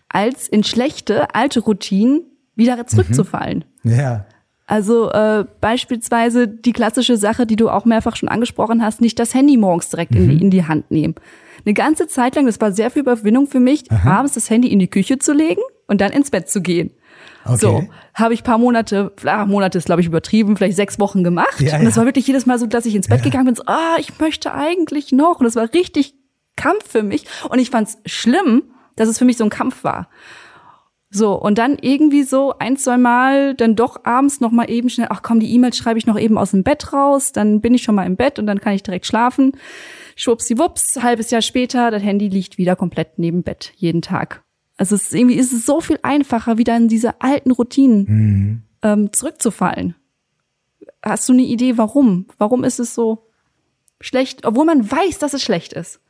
als in schlechte, alte Routinen wieder zurückzufallen. Mhm. Ja. Also äh, beispielsweise die klassische Sache, die du auch mehrfach schon angesprochen hast, nicht das Handy morgens direkt mhm. in, die, mhm. in die Hand nehmen. Eine ganze Zeit lang, das war sehr viel Überwindung für mich, Aha. abends das Handy in die Küche zu legen und dann ins Bett zu gehen. Okay. So, habe ich paar Monate, ach, Monate ist glaube ich übertrieben, vielleicht sechs Wochen gemacht. Ja, und das war wirklich jedes Mal so, dass ich ins Bett ja. gegangen bin, so, ah, ich möchte eigentlich noch. Und das war richtig Kampf für mich. Und ich fand es schlimm, dass es für mich so ein Kampf war. So, und dann irgendwie so ein, zwei Mal dann doch abends noch mal eben schnell, ach komm, die E-Mails schreibe ich noch eben aus dem Bett raus, dann bin ich schon mal im Bett und dann kann ich direkt schlafen. Schwuppsiwupps, halbes Jahr später, das Handy liegt wieder komplett neben Bett, jeden Tag. Also es ist irgendwie ist es so viel einfacher, wieder in diese alten Routinen mhm. ähm, zurückzufallen. Hast du eine Idee, warum? Warum ist es so schlecht, obwohl man weiß, dass es schlecht ist?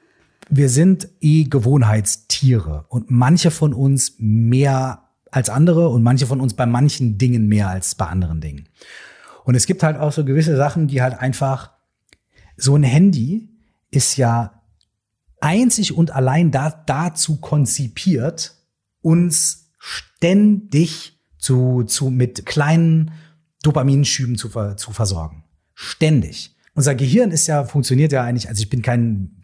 Wir sind eh Gewohnheitstiere und manche von uns mehr als andere und manche von uns bei manchen Dingen mehr als bei anderen Dingen. Und es gibt halt auch so gewisse Sachen, die halt einfach, so ein Handy ist ja einzig und allein da, dazu konzipiert, uns ständig zu, zu, mit kleinen Dopaminschüben zu, zu versorgen. Ständig. unser Gehirn ist ja, funktioniert ja eigentlich, also ich bin kein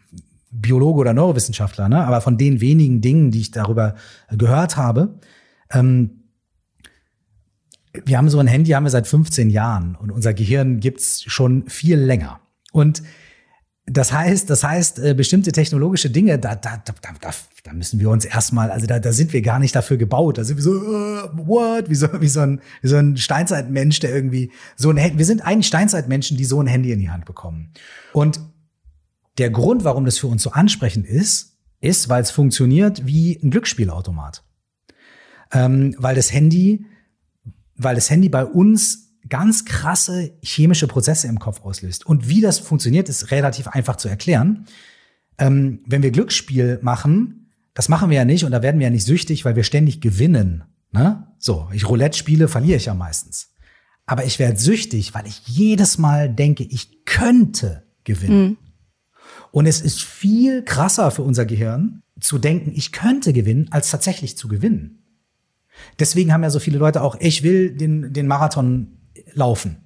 Biologe oder Neurowissenschaftler, ne? aber von den wenigen Dingen, die ich darüber gehört habe, ähm, wir haben so ein Handy, haben wir seit 15 Jahren und unser Gehirn gibt's schon viel länger. Und das heißt, das heißt, äh, bestimmte technologische Dinge, da, da, da, da, da müssen wir uns erstmal, also da, da sind wir gar nicht dafür gebaut. Da sind wir so, uh, what? Wie so, wie so ein, wie so ein Steinzeitmensch, der irgendwie so ein Handy, wir sind eigentlich Steinzeitmenschen, die so ein Handy in die Hand bekommen. Und der Grund, warum das für uns so ansprechend ist, ist, weil es funktioniert wie ein Glücksspielautomat. Ähm, weil das Handy, weil das Handy bei uns ganz krasse chemische Prozesse im Kopf auslöst. Und wie das funktioniert, ist relativ einfach zu erklären. Ähm, wenn wir Glücksspiel machen, das machen wir ja nicht und da werden wir ja nicht süchtig, weil wir ständig gewinnen. Ne? So, ich Roulette spiele, verliere ich ja meistens. Aber ich werde süchtig, weil ich jedes Mal denke, ich könnte gewinnen. Mhm. Und es ist viel krasser für unser Gehirn zu denken, ich könnte gewinnen, als tatsächlich zu gewinnen. Deswegen haben ja so viele Leute auch, ich will den, den Marathon laufen.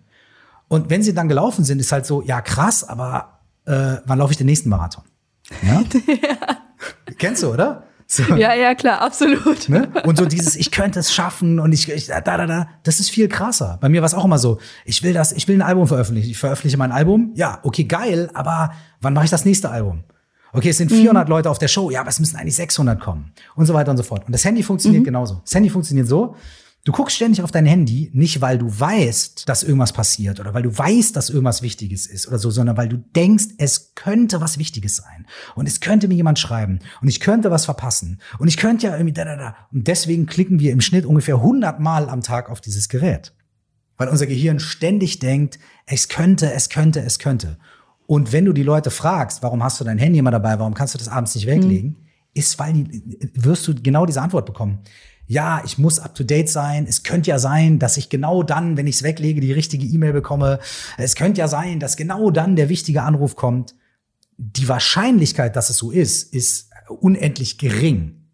Und wenn sie dann gelaufen sind, ist halt so, ja krass, aber äh, wann laufe ich den nächsten Marathon? Ja? ja. Kennst du, oder? So. Ja, ja, klar, absolut. Ne? Und so dieses, ich könnte es schaffen und ich, ich da, da, da, das ist viel krasser. Bei mir war es auch immer so, ich will das, ich will ein Album veröffentlichen. Ich veröffentliche mein Album, ja, okay, geil, aber wann mache ich das nächste Album? Okay, es sind 400 mhm. Leute auf der Show, ja, aber es müssen eigentlich 600 kommen und so weiter und so fort. Und das Handy funktioniert mhm. genauso. Das Handy funktioniert so, Du guckst ständig auf dein Handy, nicht weil du weißt, dass irgendwas passiert oder weil du weißt, dass irgendwas Wichtiges ist oder so, sondern weil du denkst, es könnte was Wichtiges sein. Und es könnte mir jemand schreiben und ich könnte was verpassen und ich könnte ja irgendwie da, da, da. Und deswegen klicken wir im Schnitt ungefähr 100 Mal am Tag auf dieses Gerät. Weil unser Gehirn ständig denkt, es könnte, es könnte, es könnte. Und wenn du die Leute fragst, warum hast du dein Handy immer dabei, warum kannst du das abends nicht weglegen, mhm. ist, weil die, wirst du genau diese Antwort bekommen ja, ich muss up to date sein. Es könnte ja sein, dass ich genau dann, wenn ich es weglege, die richtige E-Mail bekomme. Es könnte ja sein, dass genau dann der wichtige Anruf kommt. Die Wahrscheinlichkeit, dass es so ist, ist unendlich gering.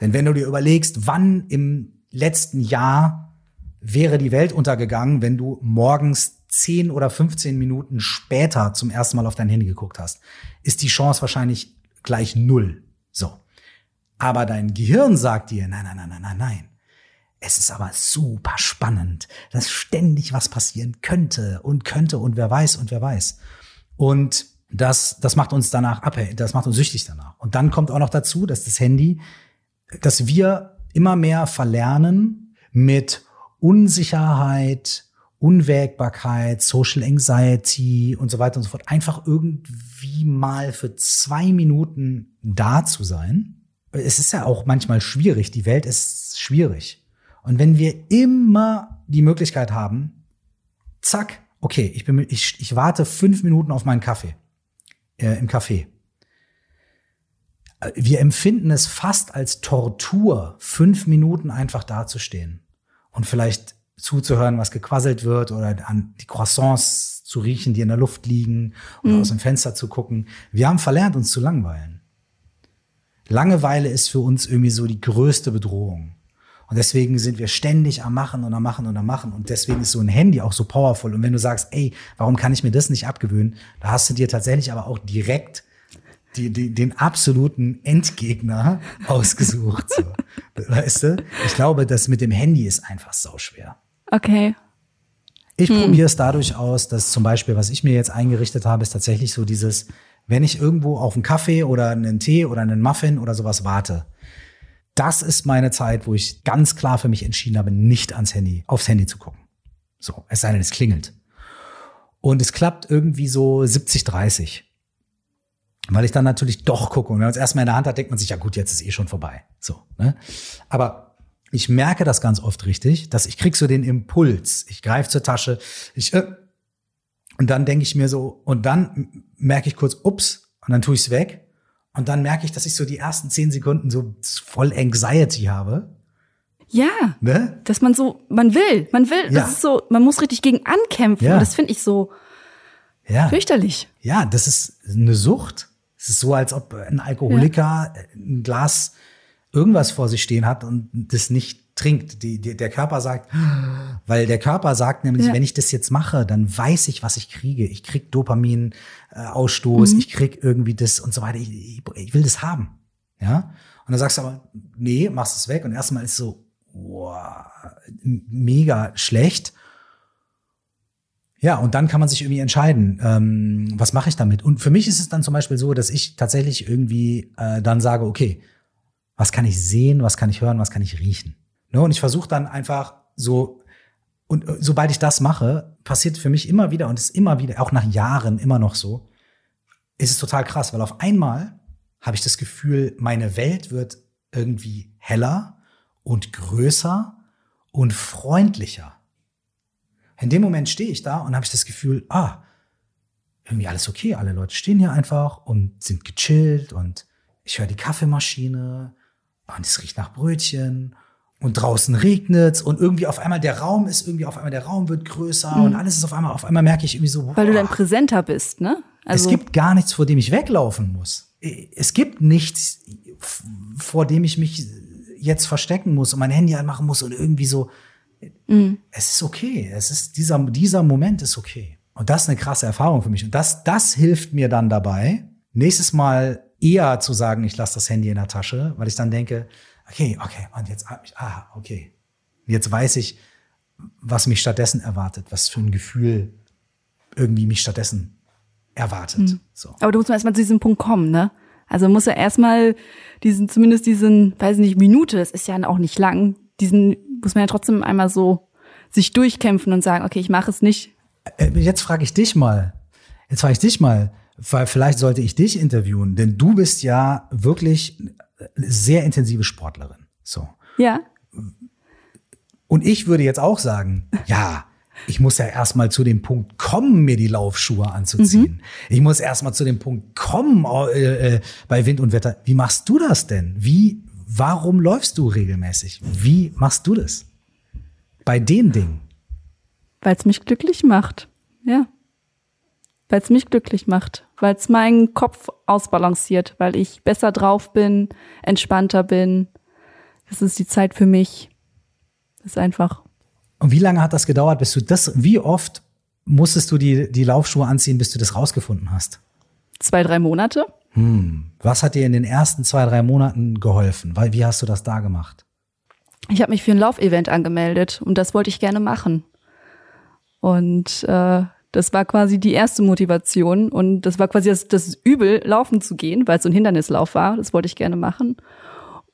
Denn wenn du dir überlegst, wann im letzten Jahr wäre die Welt untergegangen, wenn du morgens 10 oder 15 Minuten später zum ersten Mal auf dein Handy geguckt hast, ist die Chance wahrscheinlich gleich null. So. Aber dein Gehirn sagt dir, nein, nein, nein, nein, nein, nein. Es ist aber super spannend, dass ständig was passieren könnte und könnte und wer weiß und wer weiß. Und das, das macht uns danach abhängig, das macht uns süchtig danach. Und dann kommt auch noch dazu, dass das Handy, dass wir immer mehr verlernen mit Unsicherheit, Unwägbarkeit, Social Anxiety und so weiter und so fort, einfach irgendwie mal für zwei Minuten da zu sein es ist ja auch manchmal schwierig. Die Welt ist schwierig. Und wenn wir immer die Möglichkeit haben, zack, okay, ich, bin, ich, ich warte fünf Minuten auf meinen Kaffee äh, im Café. Wir empfinden es fast als Tortur, fünf Minuten einfach dazustehen und vielleicht zuzuhören, was gequasselt wird oder an die Croissants zu riechen, die in der Luft liegen oder mhm. aus dem Fenster zu gucken. Wir haben verlernt, uns zu langweilen. Langeweile ist für uns irgendwie so die größte Bedrohung. Und deswegen sind wir ständig am Machen und am Machen und am Machen. Und deswegen ist so ein Handy auch so powerful. Und wenn du sagst, ey, warum kann ich mir das nicht abgewöhnen? Da hast du dir tatsächlich aber auch direkt die, die, den absoluten Endgegner ausgesucht. So. Weißt du? Ich glaube, das mit dem Handy ist einfach sauschwer. Okay. Ich hm. probiere es dadurch aus, dass zum Beispiel, was ich mir jetzt eingerichtet habe, ist tatsächlich so dieses, wenn ich irgendwo auf einen Kaffee oder einen Tee oder einen Muffin oder sowas warte. Das ist meine Zeit, wo ich ganz klar für mich entschieden habe, nicht ans Handy, aufs Handy zu gucken. So, es sei denn, es klingelt. Und es klappt irgendwie so 70, 30. Weil ich dann natürlich doch gucke. Und wenn man es erstmal in der Hand hat, denkt man sich, ja gut, jetzt ist eh schon vorbei. So, ne? Aber ich merke das ganz oft richtig, dass ich krieg so den Impuls. Ich greife zur Tasche, ich äh, und dann denke ich mir so, und dann merke ich kurz, ups, und dann tue ich es weg. Und dann merke ich, dass ich so die ersten zehn Sekunden so voll Anxiety habe. Ja. Ne? Dass man so, man will, man will, ja. das ist so, man muss richtig gegen ankämpfen. Ja. Und das finde ich so ja. fürchterlich. Ja, das ist eine Sucht. Es ist so, als ob ein Alkoholiker ja. ein Glas irgendwas vor sich stehen hat und das nicht trinkt. Die, die, der Körper sagt, weil der Körper sagt nämlich, Ja. wenn ich das jetzt mache, dann weiß ich, was ich kriege. Ich krieg Dopamin-Ausstoß, Mhm. ich krieg irgendwie das und so weiter. Ich, ich, ich will das haben. Ja. Und dann sagst du aber, nee, machst es weg. Und erstmal ist so, wow, mega schlecht. Ja, und dann kann man sich irgendwie entscheiden, ähm, was mache ich damit. Und für mich ist es dann zum Beispiel so, dass ich tatsächlich irgendwie äh, dann sage, okay, was kann ich sehen, was kann ich hören, was kann ich riechen. Ne? Und ich versuche dann einfach so, und äh, sobald ich das mache, passiert für mich immer wieder und ist immer wieder, auch nach Jahren immer noch so, ist es total krass, weil auf einmal habe ich das Gefühl, meine Welt wird irgendwie heller und größer und freundlicher. In dem Moment stehe ich da und habe ich das Gefühl, ah, irgendwie alles okay. Alle Leute stehen hier einfach und sind gechillt und ich höre die Kaffeemaschine und es riecht nach Brötchen und draußen regnet's und irgendwie auf einmal der Raum ist irgendwie auf einmal der Raum wird größer und alles ist auf einmal auf einmal merke ich irgendwie so, Mhm. Weil du dann boah, präsenter bist, ne? es gibt gar nichts, vor dem ich weglaufen muss. Es gibt nichts, vor dem ich mich jetzt verstecken muss und mein Handy anmachen muss und irgendwie so. Es ist okay. Es ist dieser, dieser Moment ist okay. Und das ist eine krasse Erfahrung für mich. Und das, das hilft mir dann dabei, nächstes Mal eher zu sagen, ich lasse das Handy in der Tasche, weil ich dann denke, okay, okay, und jetzt, ah, okay. Jetzt weiß ich, was mich stattdessen erwartet, was für ein Gefühl irgendwie mich stattdessen erwartet. So. Aber du musst mal erstmal zu diesem Punkt kommen, ne? Also muss ja erstmal diesen, zumindest diesen, weiß nicht, Minute, das ist ja auch nicht lang, diesen muss man ja trotzdem einmal so sich durchkämpfen und sagen, okay, ich mache es nicht. Äh, Jetzt frage ich dich mal, jetzt frage ich dich mal, weil vielleicht sollte ich dich interviewen, denn du bist ja wirklich sehr intensive Sportlerin. So. Ja. Und ich würde jetzt auch sagen, ja, ich muss ja erstmal zu dem Punkt kommen, mir die Laufschuhe anzuziehen. Ich muss erstmal zu dem Punkt kommen äh, äh, bei Wind und Wetter. Wie machst du das denn? Wie, warum läufst du regelmäßig? Wie machst du das? Bei den Dingen. Weil es mich glücklich macht. Ja. Weil es mich glücklich macht. Weil es meinen Kopf ausbalanciert. Weil ich besser drauf bin, entspannter bin. Das ist die Zeit für mich. Das ist einfach. Und wie lange hat das gedauert, bis du das, wie oft musstest du die, die Laufschuhe anziehen, bis du das rausgefunden hast? Zwei, drei Monate. Was hat dir in den ersten zwei, drei Monaten geholfen? Weil, wie hast du das da gemacht? Ich habe mich für ein Laufevent angemeldet und das wollte ich gerne machen. Und äh, das war quasi die erste Motivation und das war quasi das, das Übel, laufen zu gehen, weil es so ein Hindernislauf war. Das wollte ich gerne machen.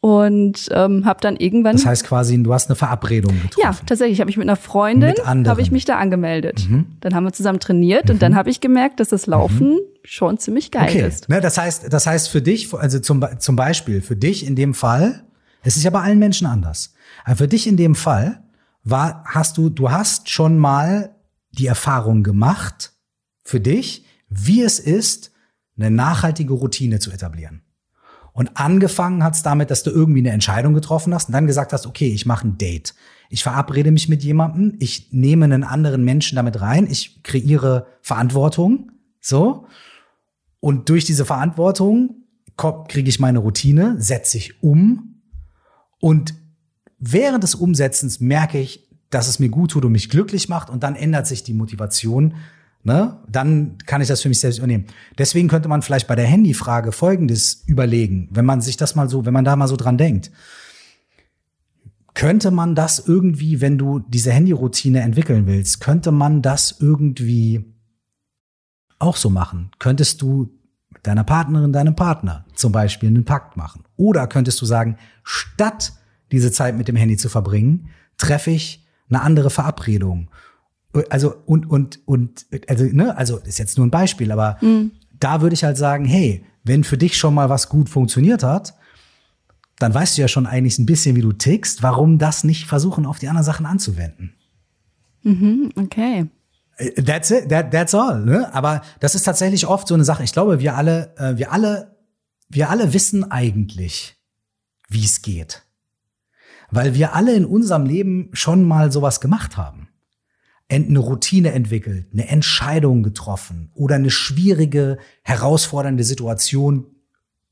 Und ähm, habe dann irgendwann Das heißt quasi, du hast eine Verabredung getroffen. ja, tatsächlich habe ich mit einer Freundin. Mhm. habe ich mich da angemeldet. Dann haben wir zusammen trainiert und dann habe ich gemerkt, dass das Laufen schon ziemlich geil Okay. ist. Ne, das heißt, das heißt für dich, also zum, zum Beispiel für dich in dem Fall, es ist ja bei allen Menschen anders. Aber für dich in dem Fall war, hast du, du hast schon mal die Erfahrung gemacht für dich, wie es ist, eine nachhaltige Routine zu etablieren. Und angefangen hat's damit, dass du irgendwie eine Entscheidung getroffen hast und dann gesagt hast, okay, ich mache ein Date. Ich verabrede mich mit jemandem, ich nehme einen anderen Menschen damit rein, ich kreiere Verantwortung, so. Und durch diese Verantwortung kriege ich meine Routine, setze ich um und während des Umsetzens merke ich, dass es mir gut tut und mich glücklich macht und dann ändert sich die Motivation. Ne? Dann kann ich das für mich selbst übernehmen. Deswegen könnte man vielleicht bei der Handyfrage Folgendes überlegen, wenn man sich das mal so, wenn man da mal so dran denkt. Könnte man das irgendwie, wenn du diese Handyroutine entwickeln willst, könnte man das irgendwie auch so machen? Könntest du mit deiner Partnerin, deinem Partner zum Beispiel einen Pakt machen? Oder könntest du sagen, statt diese Zeit mit dem Handy zu verbringen, treffe ich eine andere Verabredung? Also, und, und, und, also, ne, also, ist jetzt nur ein Beispiel, aber da würde ich halt sagen, hey, wenn für dich schon mal was gut funktioniert hat, dann weißt du ja schon eigentlich ein bisschen, wie du tickst. Warum das nicht versuchen, auf die anderen Sachen anzuwenden? Okay. That's it, that, that's all. Ne? Aber das ist tatsächlich oft so eine Sache. Ich glaube, wir alle, äh, wir alle, wir alle wissen eigentlich, wie es geht, weil wir alle in unserem Leben schon mal sowas gemacht haben. Eine Routine entwickelt, eine Entscheidung getroffen oder eine schwierige, herausfordernde Situation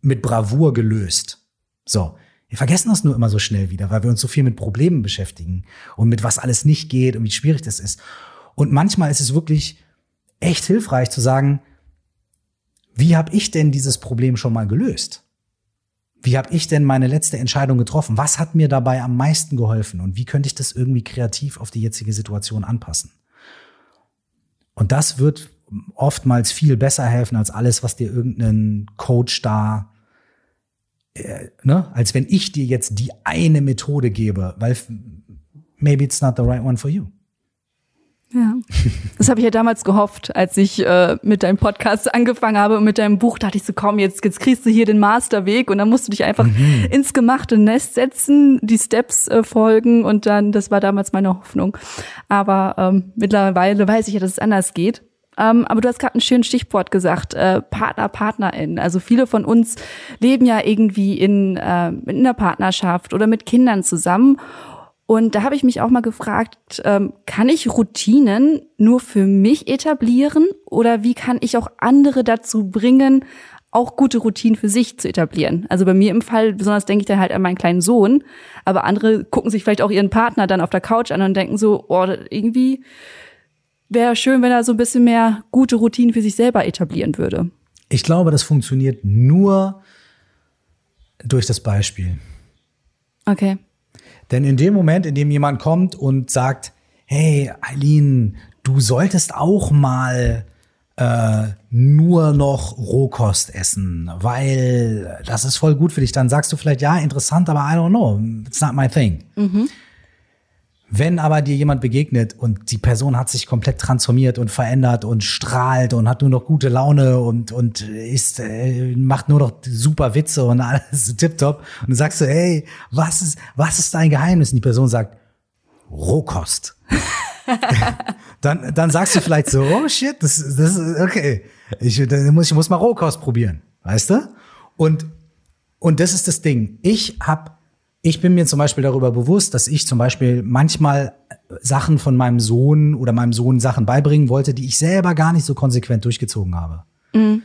mit Bravour gelöst. So, Wir vergessen das nur immer so schnell wieder, weil wir uns so viel mit Problemen beschäftigen und mit was alles nicht geht und wie schwierig das ist. Und manchmal ist es wirklich echt hilfreich zu sagen, wie habe ich denn dieses Problem schon mal gelöst? Wie habe ich denn meine letzte Entscheidung getroffen? Was hat mir dabei am meisten geholfen? Und wie könnte ich das irgendwie kreativ auf die jetzige Situation anpassen? Und das wird oftmals viel besser helfen als alles, was dir irgendein Coach da, äh, ne, als wenn ich dir jetzt die eine Methode gebe, weil maybe it's not the right one for you. Ja, das habe ich ja damals gehofft, als ich äh, mit deinem Podcast angefangen habe und mit deinem Buch dachte ich so, komm, jetzt, jetzt kriegst du hier den Masterweg und dann musst du dich einfach mhm. ins gemachte Nest setzen, die Steps äh, folgen und dann, das war damals meine Hoffnung. Aber ähm, mittlerweile weiß ich ja, dass es anders geht. Ähm, aber du hast gerade ein schönes Stichwort gesagt, äh, Partner, Partnerin. Also viele von uns leben ja irgendwie in, äh, in einer Partnerschaft oder mit Kindern zusammen. Und da habe ich mich auch mal gefragt, ähm, kann ich Routinen nur für mich etablieren oder wie kann ich auch andere dazu bringen, auch gute Routinen für sich zu etablieren? Also bei mir im Fall, besonders denke ich dann halt an meinen kleinen Sohn, aber andere gucken sich vielleicht auch ihren Partner dann auf der Couch an und denken so, oh, irgendwie wäre schön, wenn er so ein bisschen mehr gute Routinen für sich selber etablieren würde. Ich glaube, das funktioniert nur durch das Beispiel. Okay. Denn in dem Moment, in dem jemand kommt und sagt, hey, Eileen, du solltest auch mal äh, nur noch Rohkost essen, weil das ist voll gut für dich, dann sagst du vielleicht, ja, interessant, aber I don't know, it's not my thing. Mhm. Wenn aber dir jemand begegnet und die Person hat sich komplett transformiert und verändert und strahlt und hat nur noch gute Laune und, und ist, äh, macht nur noch super Witze und alles tipptopp und du sagst so, hey, was ist, was ist dein Geheimnis? Und die Person sagt, Rohkost. dann, dann sagst du vielleicht so, oh shit, das, das ist okay. Ich, dann muss, ich muss mal Rohkost probieren, weißt du? Und, und das ist das Ding. Ich habe ich bin mir zum Beispiel darüber bewusst, dass ich zum Beispiel manchmal Sachen von meinem Sohn oder meinem Sohn Sachen beibringen wollte, die ich selber gar nicht so konsequent durchgezogen habe. Mhm.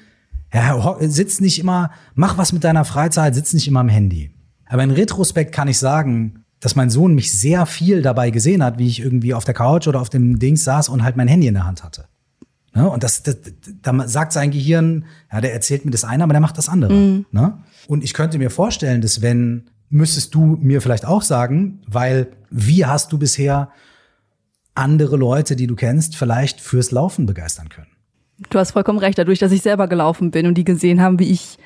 Ja, sitz nicht immer, mach was mit deiner Freizeit, sitz nicht immer am Handy. Aber in Retrospekt kann ich sagen, dass mein Sohn mich sehr viel dabei gesehen hat, wie ich irgendwie auf der Couch oder auf dem Dings saß und halt mein Handy in der Hand hatte. Ne? Und das, das, da sagt sein Gehirn, ja, der erzählt mir das eine, aber der macht das andere. Mhm. Ne? Und ich könnte mir vorstellen, dass wenn müsstest du mir vielleicht auch sagen, weil wie hast du bisher andere Leute, die du kennst, vielleicht fürs Laufen begeistern können? Du hast vollkommen recht, dadurch, dass ich selber gelaufen bin und die gesehen haben, wie ich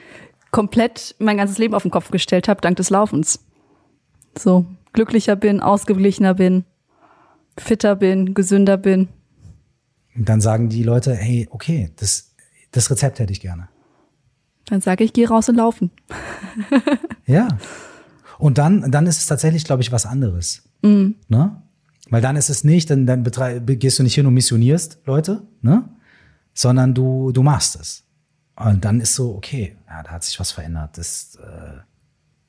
komplett mein ganzes Leben auf den Kopf gestellt habe, dank des Laufens. So, glücklicher bin, ausgeglichener bin, fitter bin, gesünder bin. Und dann sagen die Leute, hey, okay, das, das Rezept hätte ich gerne. Dann sage ich, geh raus und laufen. ja. Und dann, dann ist es tatsächlich, glaube ich, was anderes. Mhm. Ne? Weil dann ist es nicht, dann, dann gehst du nicht hin und missionierst Leute, ne? sondern du, du machst es. Und dann ist so, okay, ja, da hat sich was verändert. Das, äh,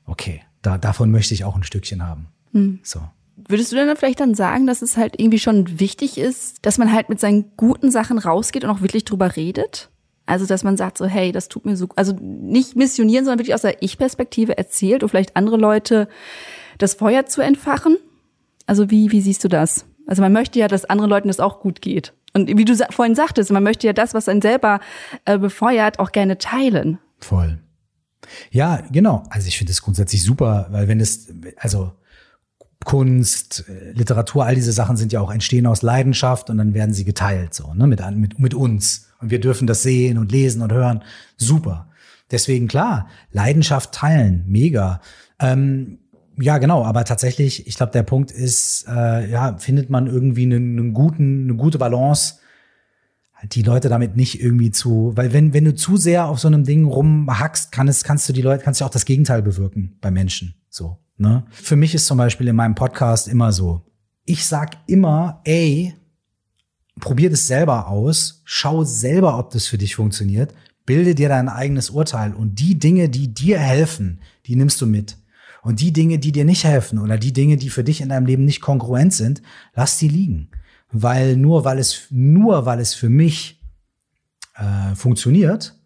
okay, da, davon möchte ich auch ein Stückchen haben. Mhm. So. Würdest du denn vielleicht dann sagen, dass es halt irgendwie schon wichtig ist, dass man halt mit seinen guten Sachen rausgeht und auch wirklich drüber redet? Also, dass man sagt so, hey, das tut mir so, also nicht missionieren, sondern wirklich aus der Ich-Perspektive erzählt und vielleicht andere Leute das Feuer zu entfachen. Also, wie, wie siehst du das? Also, man möchte ja, dass anderen Leuten das auch gut geht. Und wie du vorhin sagtest, man möchte ja das, was einen selber äh, befeuert, auch gerne teilen. Voll. Ja, genau. Also, ich finde es grundsätzlich super, weil wenn es, also, Kunst, Literatur, all diese Sachen sind ja auch entstehen aus Leidenschaft und dann werden sie geteilt, so, ne, mit, mit, mit uns. Und wir dürfen das sehen und lesen und hören. Super. Deswegen klar, Leidenschaft teilen, mega. Ähm, ja, genau, aber tatsächlich, ich glaube, der Punkt ist, äh, ja, findet man irgendwie einen, einen guten, eine gute Balance, halt die Leute damit nicht irgendwie zu, weil wenn, wenn du zu sehr auf so einem Ding rumhackst, kann es, kannst du die Leute, kannst du auch das Gegenteil bewirken bei Menschen. So, ne? Für mich ist zum Beispiel in meinem Podcast immer so, ich sag immer, ey, probier das selber aus, schau selber, ob das für dich funktioniert, bilde dir dein eigenes Urteil und die Dinge, die dir helfen, die nimmst du mit. Und die Dinge, die dir nicht helfen oder die Dinge, die für dich in deinem Leben nicht kongruent sind, lass die liegen. Weil nur weil es, nur weil es für mich äh, funktioniert,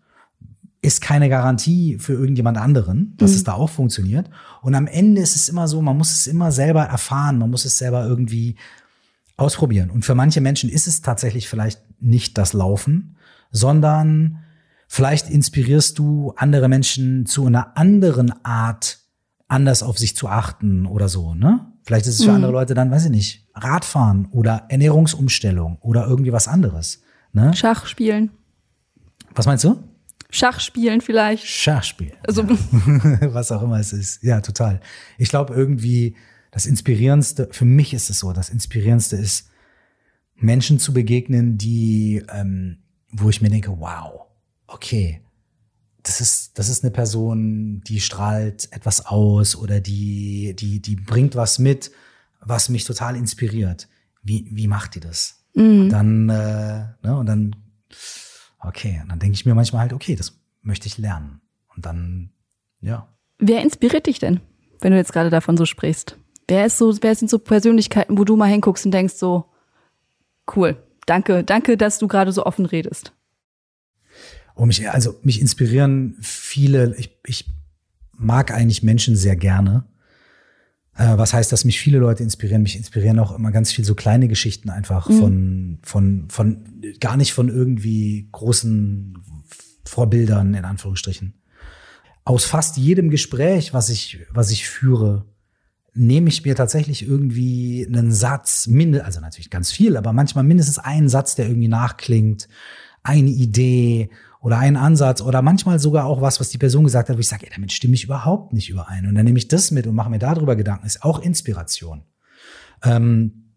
ist keine Garantie für irgendjemand anderen, dass Mhm. es da auch funktioniert. Und am Ende ist es immer so, man muss es immer selber erfahren, man muss es selber irgendwie ausprobieren. Und für manche Menschen ist es tatsächlich vielleicht nicht das Laufen, sondern vielleicht inspirierst du andere Menschen zu einer anderen Art, anders auf sich zu achten oder so, ne? Vielleicht ist es für Mhm. andere Leute dann, weiß ich nicht, Radfahren oder Ernährungsumstellung oder irgendwie was anderes. Ne? Schach spielen. Was meinst du? Schach spielen vielleicht. Schachspiel. Also, was auch immer es ist. Ja, total. Ich glaube irgendwie, das Inspirierendste, für mich ist es so, das Inspirierendste ist, Menschen zu begegnen, die, ähm, wo ich mir denke, wow, okay, das ist, das ist eine Person, die strahlt etwas aus oder die, die, die bringt was mit, was mich total inspiriert. Wie, wie macht die das? mhm. Dann, äh, ne, und dann, okay, und dann denke ich mir manchmal halt, okay, das möchte ich lernen. Und dann, ja. wer inspiriert dich denn, wenn du jetzt gerade davon so sprichst? Wer ist so, wer sind so Persönlichkeiten, wo du mal hinguckst und denkst so, cool, danke, danke, dass du gerade so offen redest. Und mich, also mich inspirieren viele, ich, ich mag eigentlich Menschen sehr gerne. Äh, was heißt, dass mich viele Leute inspirieren? Mich inspirieren auch immer ganz viel so kleine Geschichten einfach von, von, von, gar nicht von irgendwie großen Vorbildern, in Anführungsstrichen. Aus fast jedem Gespräch, was ich, was ich führe, nehme ich mir tatsächlich irgendwie einen Satz, also natürlich ganz viel, aber manchmal mindestens einen Satz, der irgendwie nachklingt, eine Idee oder einen Ansatz oder manchmal sogar auch was, was die Person gesagt hat, wo ich sage, ey, damit stimme ich überhaupt nicht überein. Und dann nehme ich das mit und mache mir darüber Gedanken. Ist auch Inspiration. Ähm,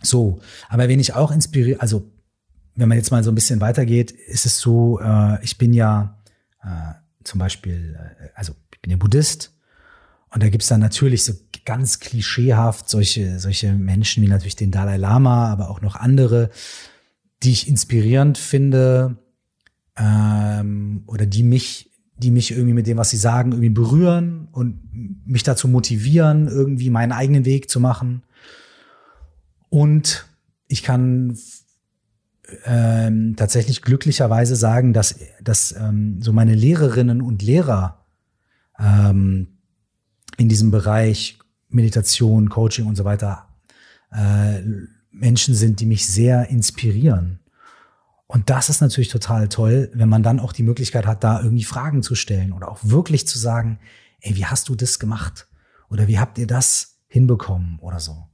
so, aber wen ich auch inspiriere, also wenn man jetzt mal so ein bisschen weitergeht, ist es so, äh, ich bin ja äh, zum Beispiel, äh, also ich bin ja Buddhist und da gibt's dann natürlich so ganz klischeehaft solche, solche Menschen wie natürlich den Dalai Lama, aber auch noch andere, die ich inspirierend finde ähm, oder die mich, die mich irgendwie mit dem, was sie sagen, irgendwie berühren und mich dazu motivieren, irgendwie meinen eigenen Weg zu machen. Und ich kann ähm, tatsächlich glücklicherweise sagen, dass, dass ähm, so meine Lehrerinnen und Lehrer ähm, in diesem Bereich Meditation, Coaching und so weiter äh, Menschen sind, die mich sehr inspirieren. Und das ist natürlich total toll, wenn man dann auch die Möglichkeit hat, da irgendwie Fragen zu stellen oder auch wirklich zu sagen, ey, wie hast du das gemacht? Oder wie habt ihr das hinbekommen oder so?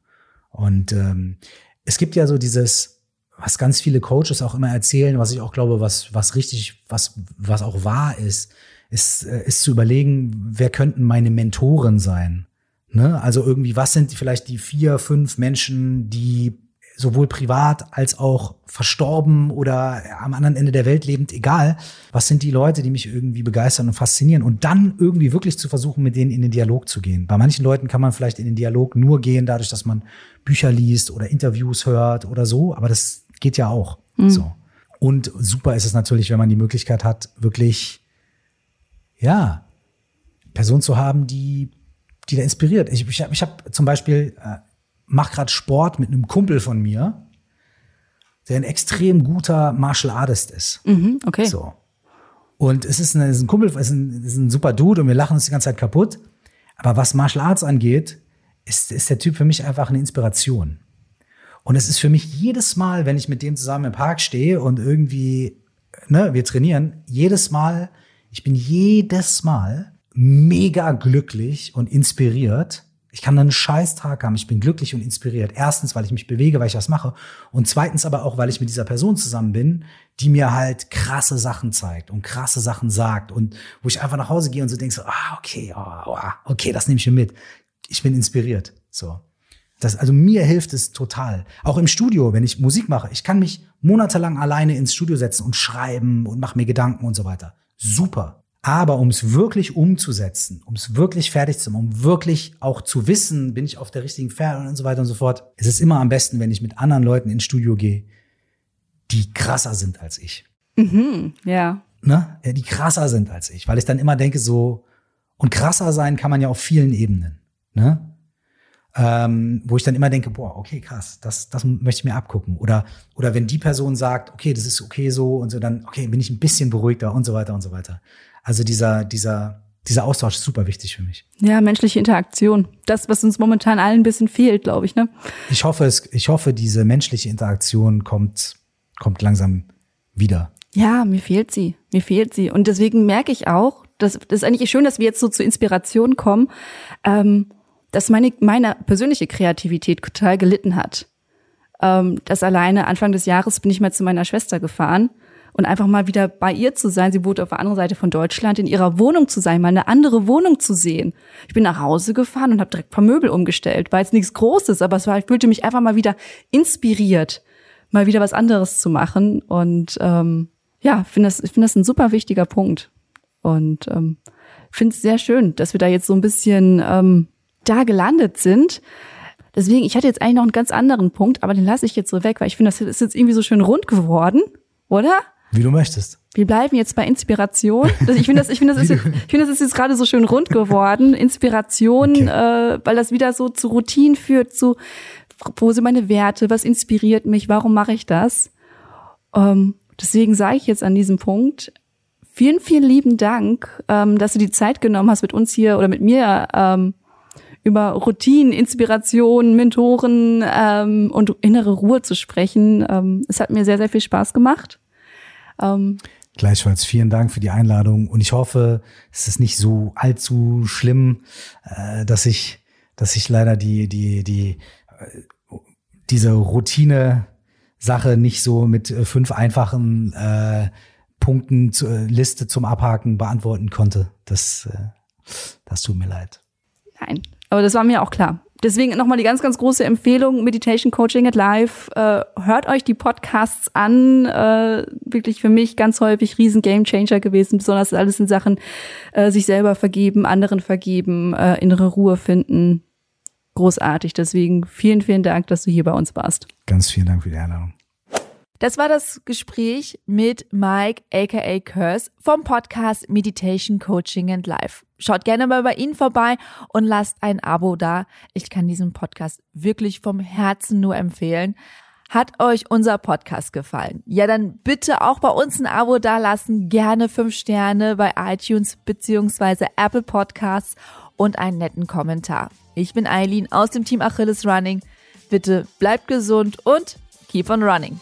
Und ähm, es gibt ja so dieses, was ganz viele Coaches auch immer erzählen, was ich auch glaube, was, was richtig, was, was auch wahr ist, ist, äh, ist zu überlegen, wer könnten meine Mentoren sein? Ne? Also irgendwie, was sind vielleicht die vier, fünf Menschen, die sowohl privat als auch verstorben oder am anderen Ende der Welt lebend, egal. Was sind die Leute, die mich irgendwie begeistern und faszinieren und dann irgendwie wirklich zu versuchen, mit denen in den Dialog zu gehen. Bei manchen Leuten kann man vielleicht in den Dialog nur gehen, dadurch, dass man Bücher liest oder Interviews hört oder so, aber das geht ja auch. So. Und super ist es natürlich, wenn man die Möglichkeit hat, wirklich, ja, Personen zu haben, die, die da inspiriert. Ich, ich habe ich hab zum Beispiel, äh, mach gerade Sport mit einem Kumpel von mir, der ein extrem guter Martial Artist ist. Mhm, okay. So. Und es ist, ein, es ist ein Kumpel, es ist ein, es ist ein super Dude und wir lachen uns die ganze Zeit kaputt. Aber was Martial Arts angeht, ist, ist der Typ für mich einfach eine Inspiration. Und es ist für mich jedes Mal, wenn ich mit dem zusammen im Park stehe und irgendwie, ne, wir trainieren, jedes Mal, ich bin jedes Mal mega glücklich und inspiriert. Ich kann einen scheiß Tag haben. Ich bin glücklich und inspiriert. Erstens, weil ich mich bewege, weil ich was mache. Und zweitens aber auch, weil ich mit dieser Person zusammen bin, die mir halt krasse Sachen zeigt und krasse Sachen sagt. Und wo ich einfach nach Hause gehe und so denke so, ah, okay, oh, oh, okay, das nehme ich mir mit. Ich bin inspiriert. So. Das, also mir hilft es total. Auch im Studio, wenn ich Musik mache. Ich kann mich monatelang alleine ins Studio setzen und schreiben und mache mir Gedanken und so weiter. Super. Aber um es wirklich umzusetzen, um es wirklich fertig zu machen, um wirklich auch zu wissen, bin ich auf der richtigen Pferde und so weiter und so fort, es ist immer am besten, wenn ich mit anderen Leuten ins Studio gehe, die krasser sind als ich. Mhm, ja. Ne? Ja, Die krasser sind als ich, weil ich dann immer denke so, und krasser sein kann man ja auf vielen Ebenen. Ne? ähm, wo ich dann immer denke, boah, okay, krass, das, das möchte ich mir abgucken. Oder, oder wenn die Person sagt, okay, das ist okay so und so, dann, okay, bin ich ein bisschen beruhigter und so weiter und so weiter. Also dieser, dieser, dieser Austausch ist super wichtig für mich. Ja, menschliche Interaktion. Das, was uns momentan allen ein bisschen fehlt, glaube ich, ne? Ich hoffe, es, ich hoffe, diese menschliche Interaktion kommt, kommt langsam wieder. Ja, mir fehlt sie. Mir fehlt sie. Und deswegen merke ich auch, das, das ist eigentlich schön, dass wir jetzt so zur Inspiration kommen, ähm, dass meine, meine persönliche Kreativität total gelitten hat. Ähm, das alleine Anfang des Jahres bin ich mal zu meiner Schwester gefahren und einfach mal wieder bei ihr zu sein. Sie wohnt auf der anderen Seite von Deutschland, in ihrer Wohnung zu sein, mal eine andere Wohnung zu sehen. Ich bin nach Hause gefahren und habe direkt ein paar Möbel umgestellt. War jetzt nichts Großes, aber es war, ich fühlte mich einfach mal wieder inspiriert, mal wieder was anderes zu machen. Und ähm, ja, finde das, ich finde das ein super wichtiger Punkt. Und ähm, finde es sehr schön, dass wir da jetzt so ein bisschen ähm, da gelandet sind. Deswegen, ich hatte jetzt eigentlich noch einen ganz anderen Punkt, aber den lasse ich jetzt so weg, weil ich finde, das ist jetzt irgendwie so schön rund geworden, oder? Wie du möchtest. Wir bleiben jetzt bei Inspiration. Ich finde das, ich finde das, ist, ich finde, das ist jetzt gerade so schön rund geworden. Inspiration, okay. äh, weil das wieder so zu Routinen führt, zu wo sind meine Werte, was inspiriert mich, warum mache ich das? Ähm, deswegen sage ich jetzt an diesem Punkt, vielen, vielen lieben Dank, ähm, dass du die Zeit genommen hast, mit uns hier oder mit mir ähm, über Routinen, Inspiration, Mentoren ähm, und innere Ruhe zu sprechen. Ähm, es hat mir sehr, sehr viel Spaß gemacht. Ähm, Gleichfalls vielen Dank für die Einladung und ich hoffe, es ist nicht so allzu schlimm, äh, dass ich, dass ich leider die, die, die, äh, diese Routine Sache nicht so mit äh, fünf einfachen äh, Punkten zur äh, Liste zum Abhaken beantworten konnte. Das, äh, das tut mir leid. Nein, aber das war mir auch klar. Deswegen nochmal die ganz, ganz große Empfehlung, Meditation Coaching at Live. Äh, hört euch die Podcasts an. Äh, wirklich für mich ganz häufig riesen Game Changer gewesen. Besonders alles in Sachen äh, sich selber vergeben, anderen vergeben, äh, innere Ruhe finden. Großartig. Deswegen vielen, vielen Dank, dass du hier bei uns warst. Ganz vielen Dank für die Einladung. Das war das Gespräch mit Mike aka Curse vom Podcast Meditation Coaching and Life. Schaut gerne mal bei Ihnen vorbei und lasst ein Abo da. Ich kann diesen Podcast wirklich vom Herzen nur empfehlen. Hat euch unser Podcast gefallen? Ja, dann bitte auch bei uns ein Abo dalassen. Gerne fünf Sterne bei iTunes beziehungsweise Apple Podcasts und einen netten Kommentar. Ich bin Eileen aus dem Team Achilles Running. Bitte bleibt gesund und keep on running.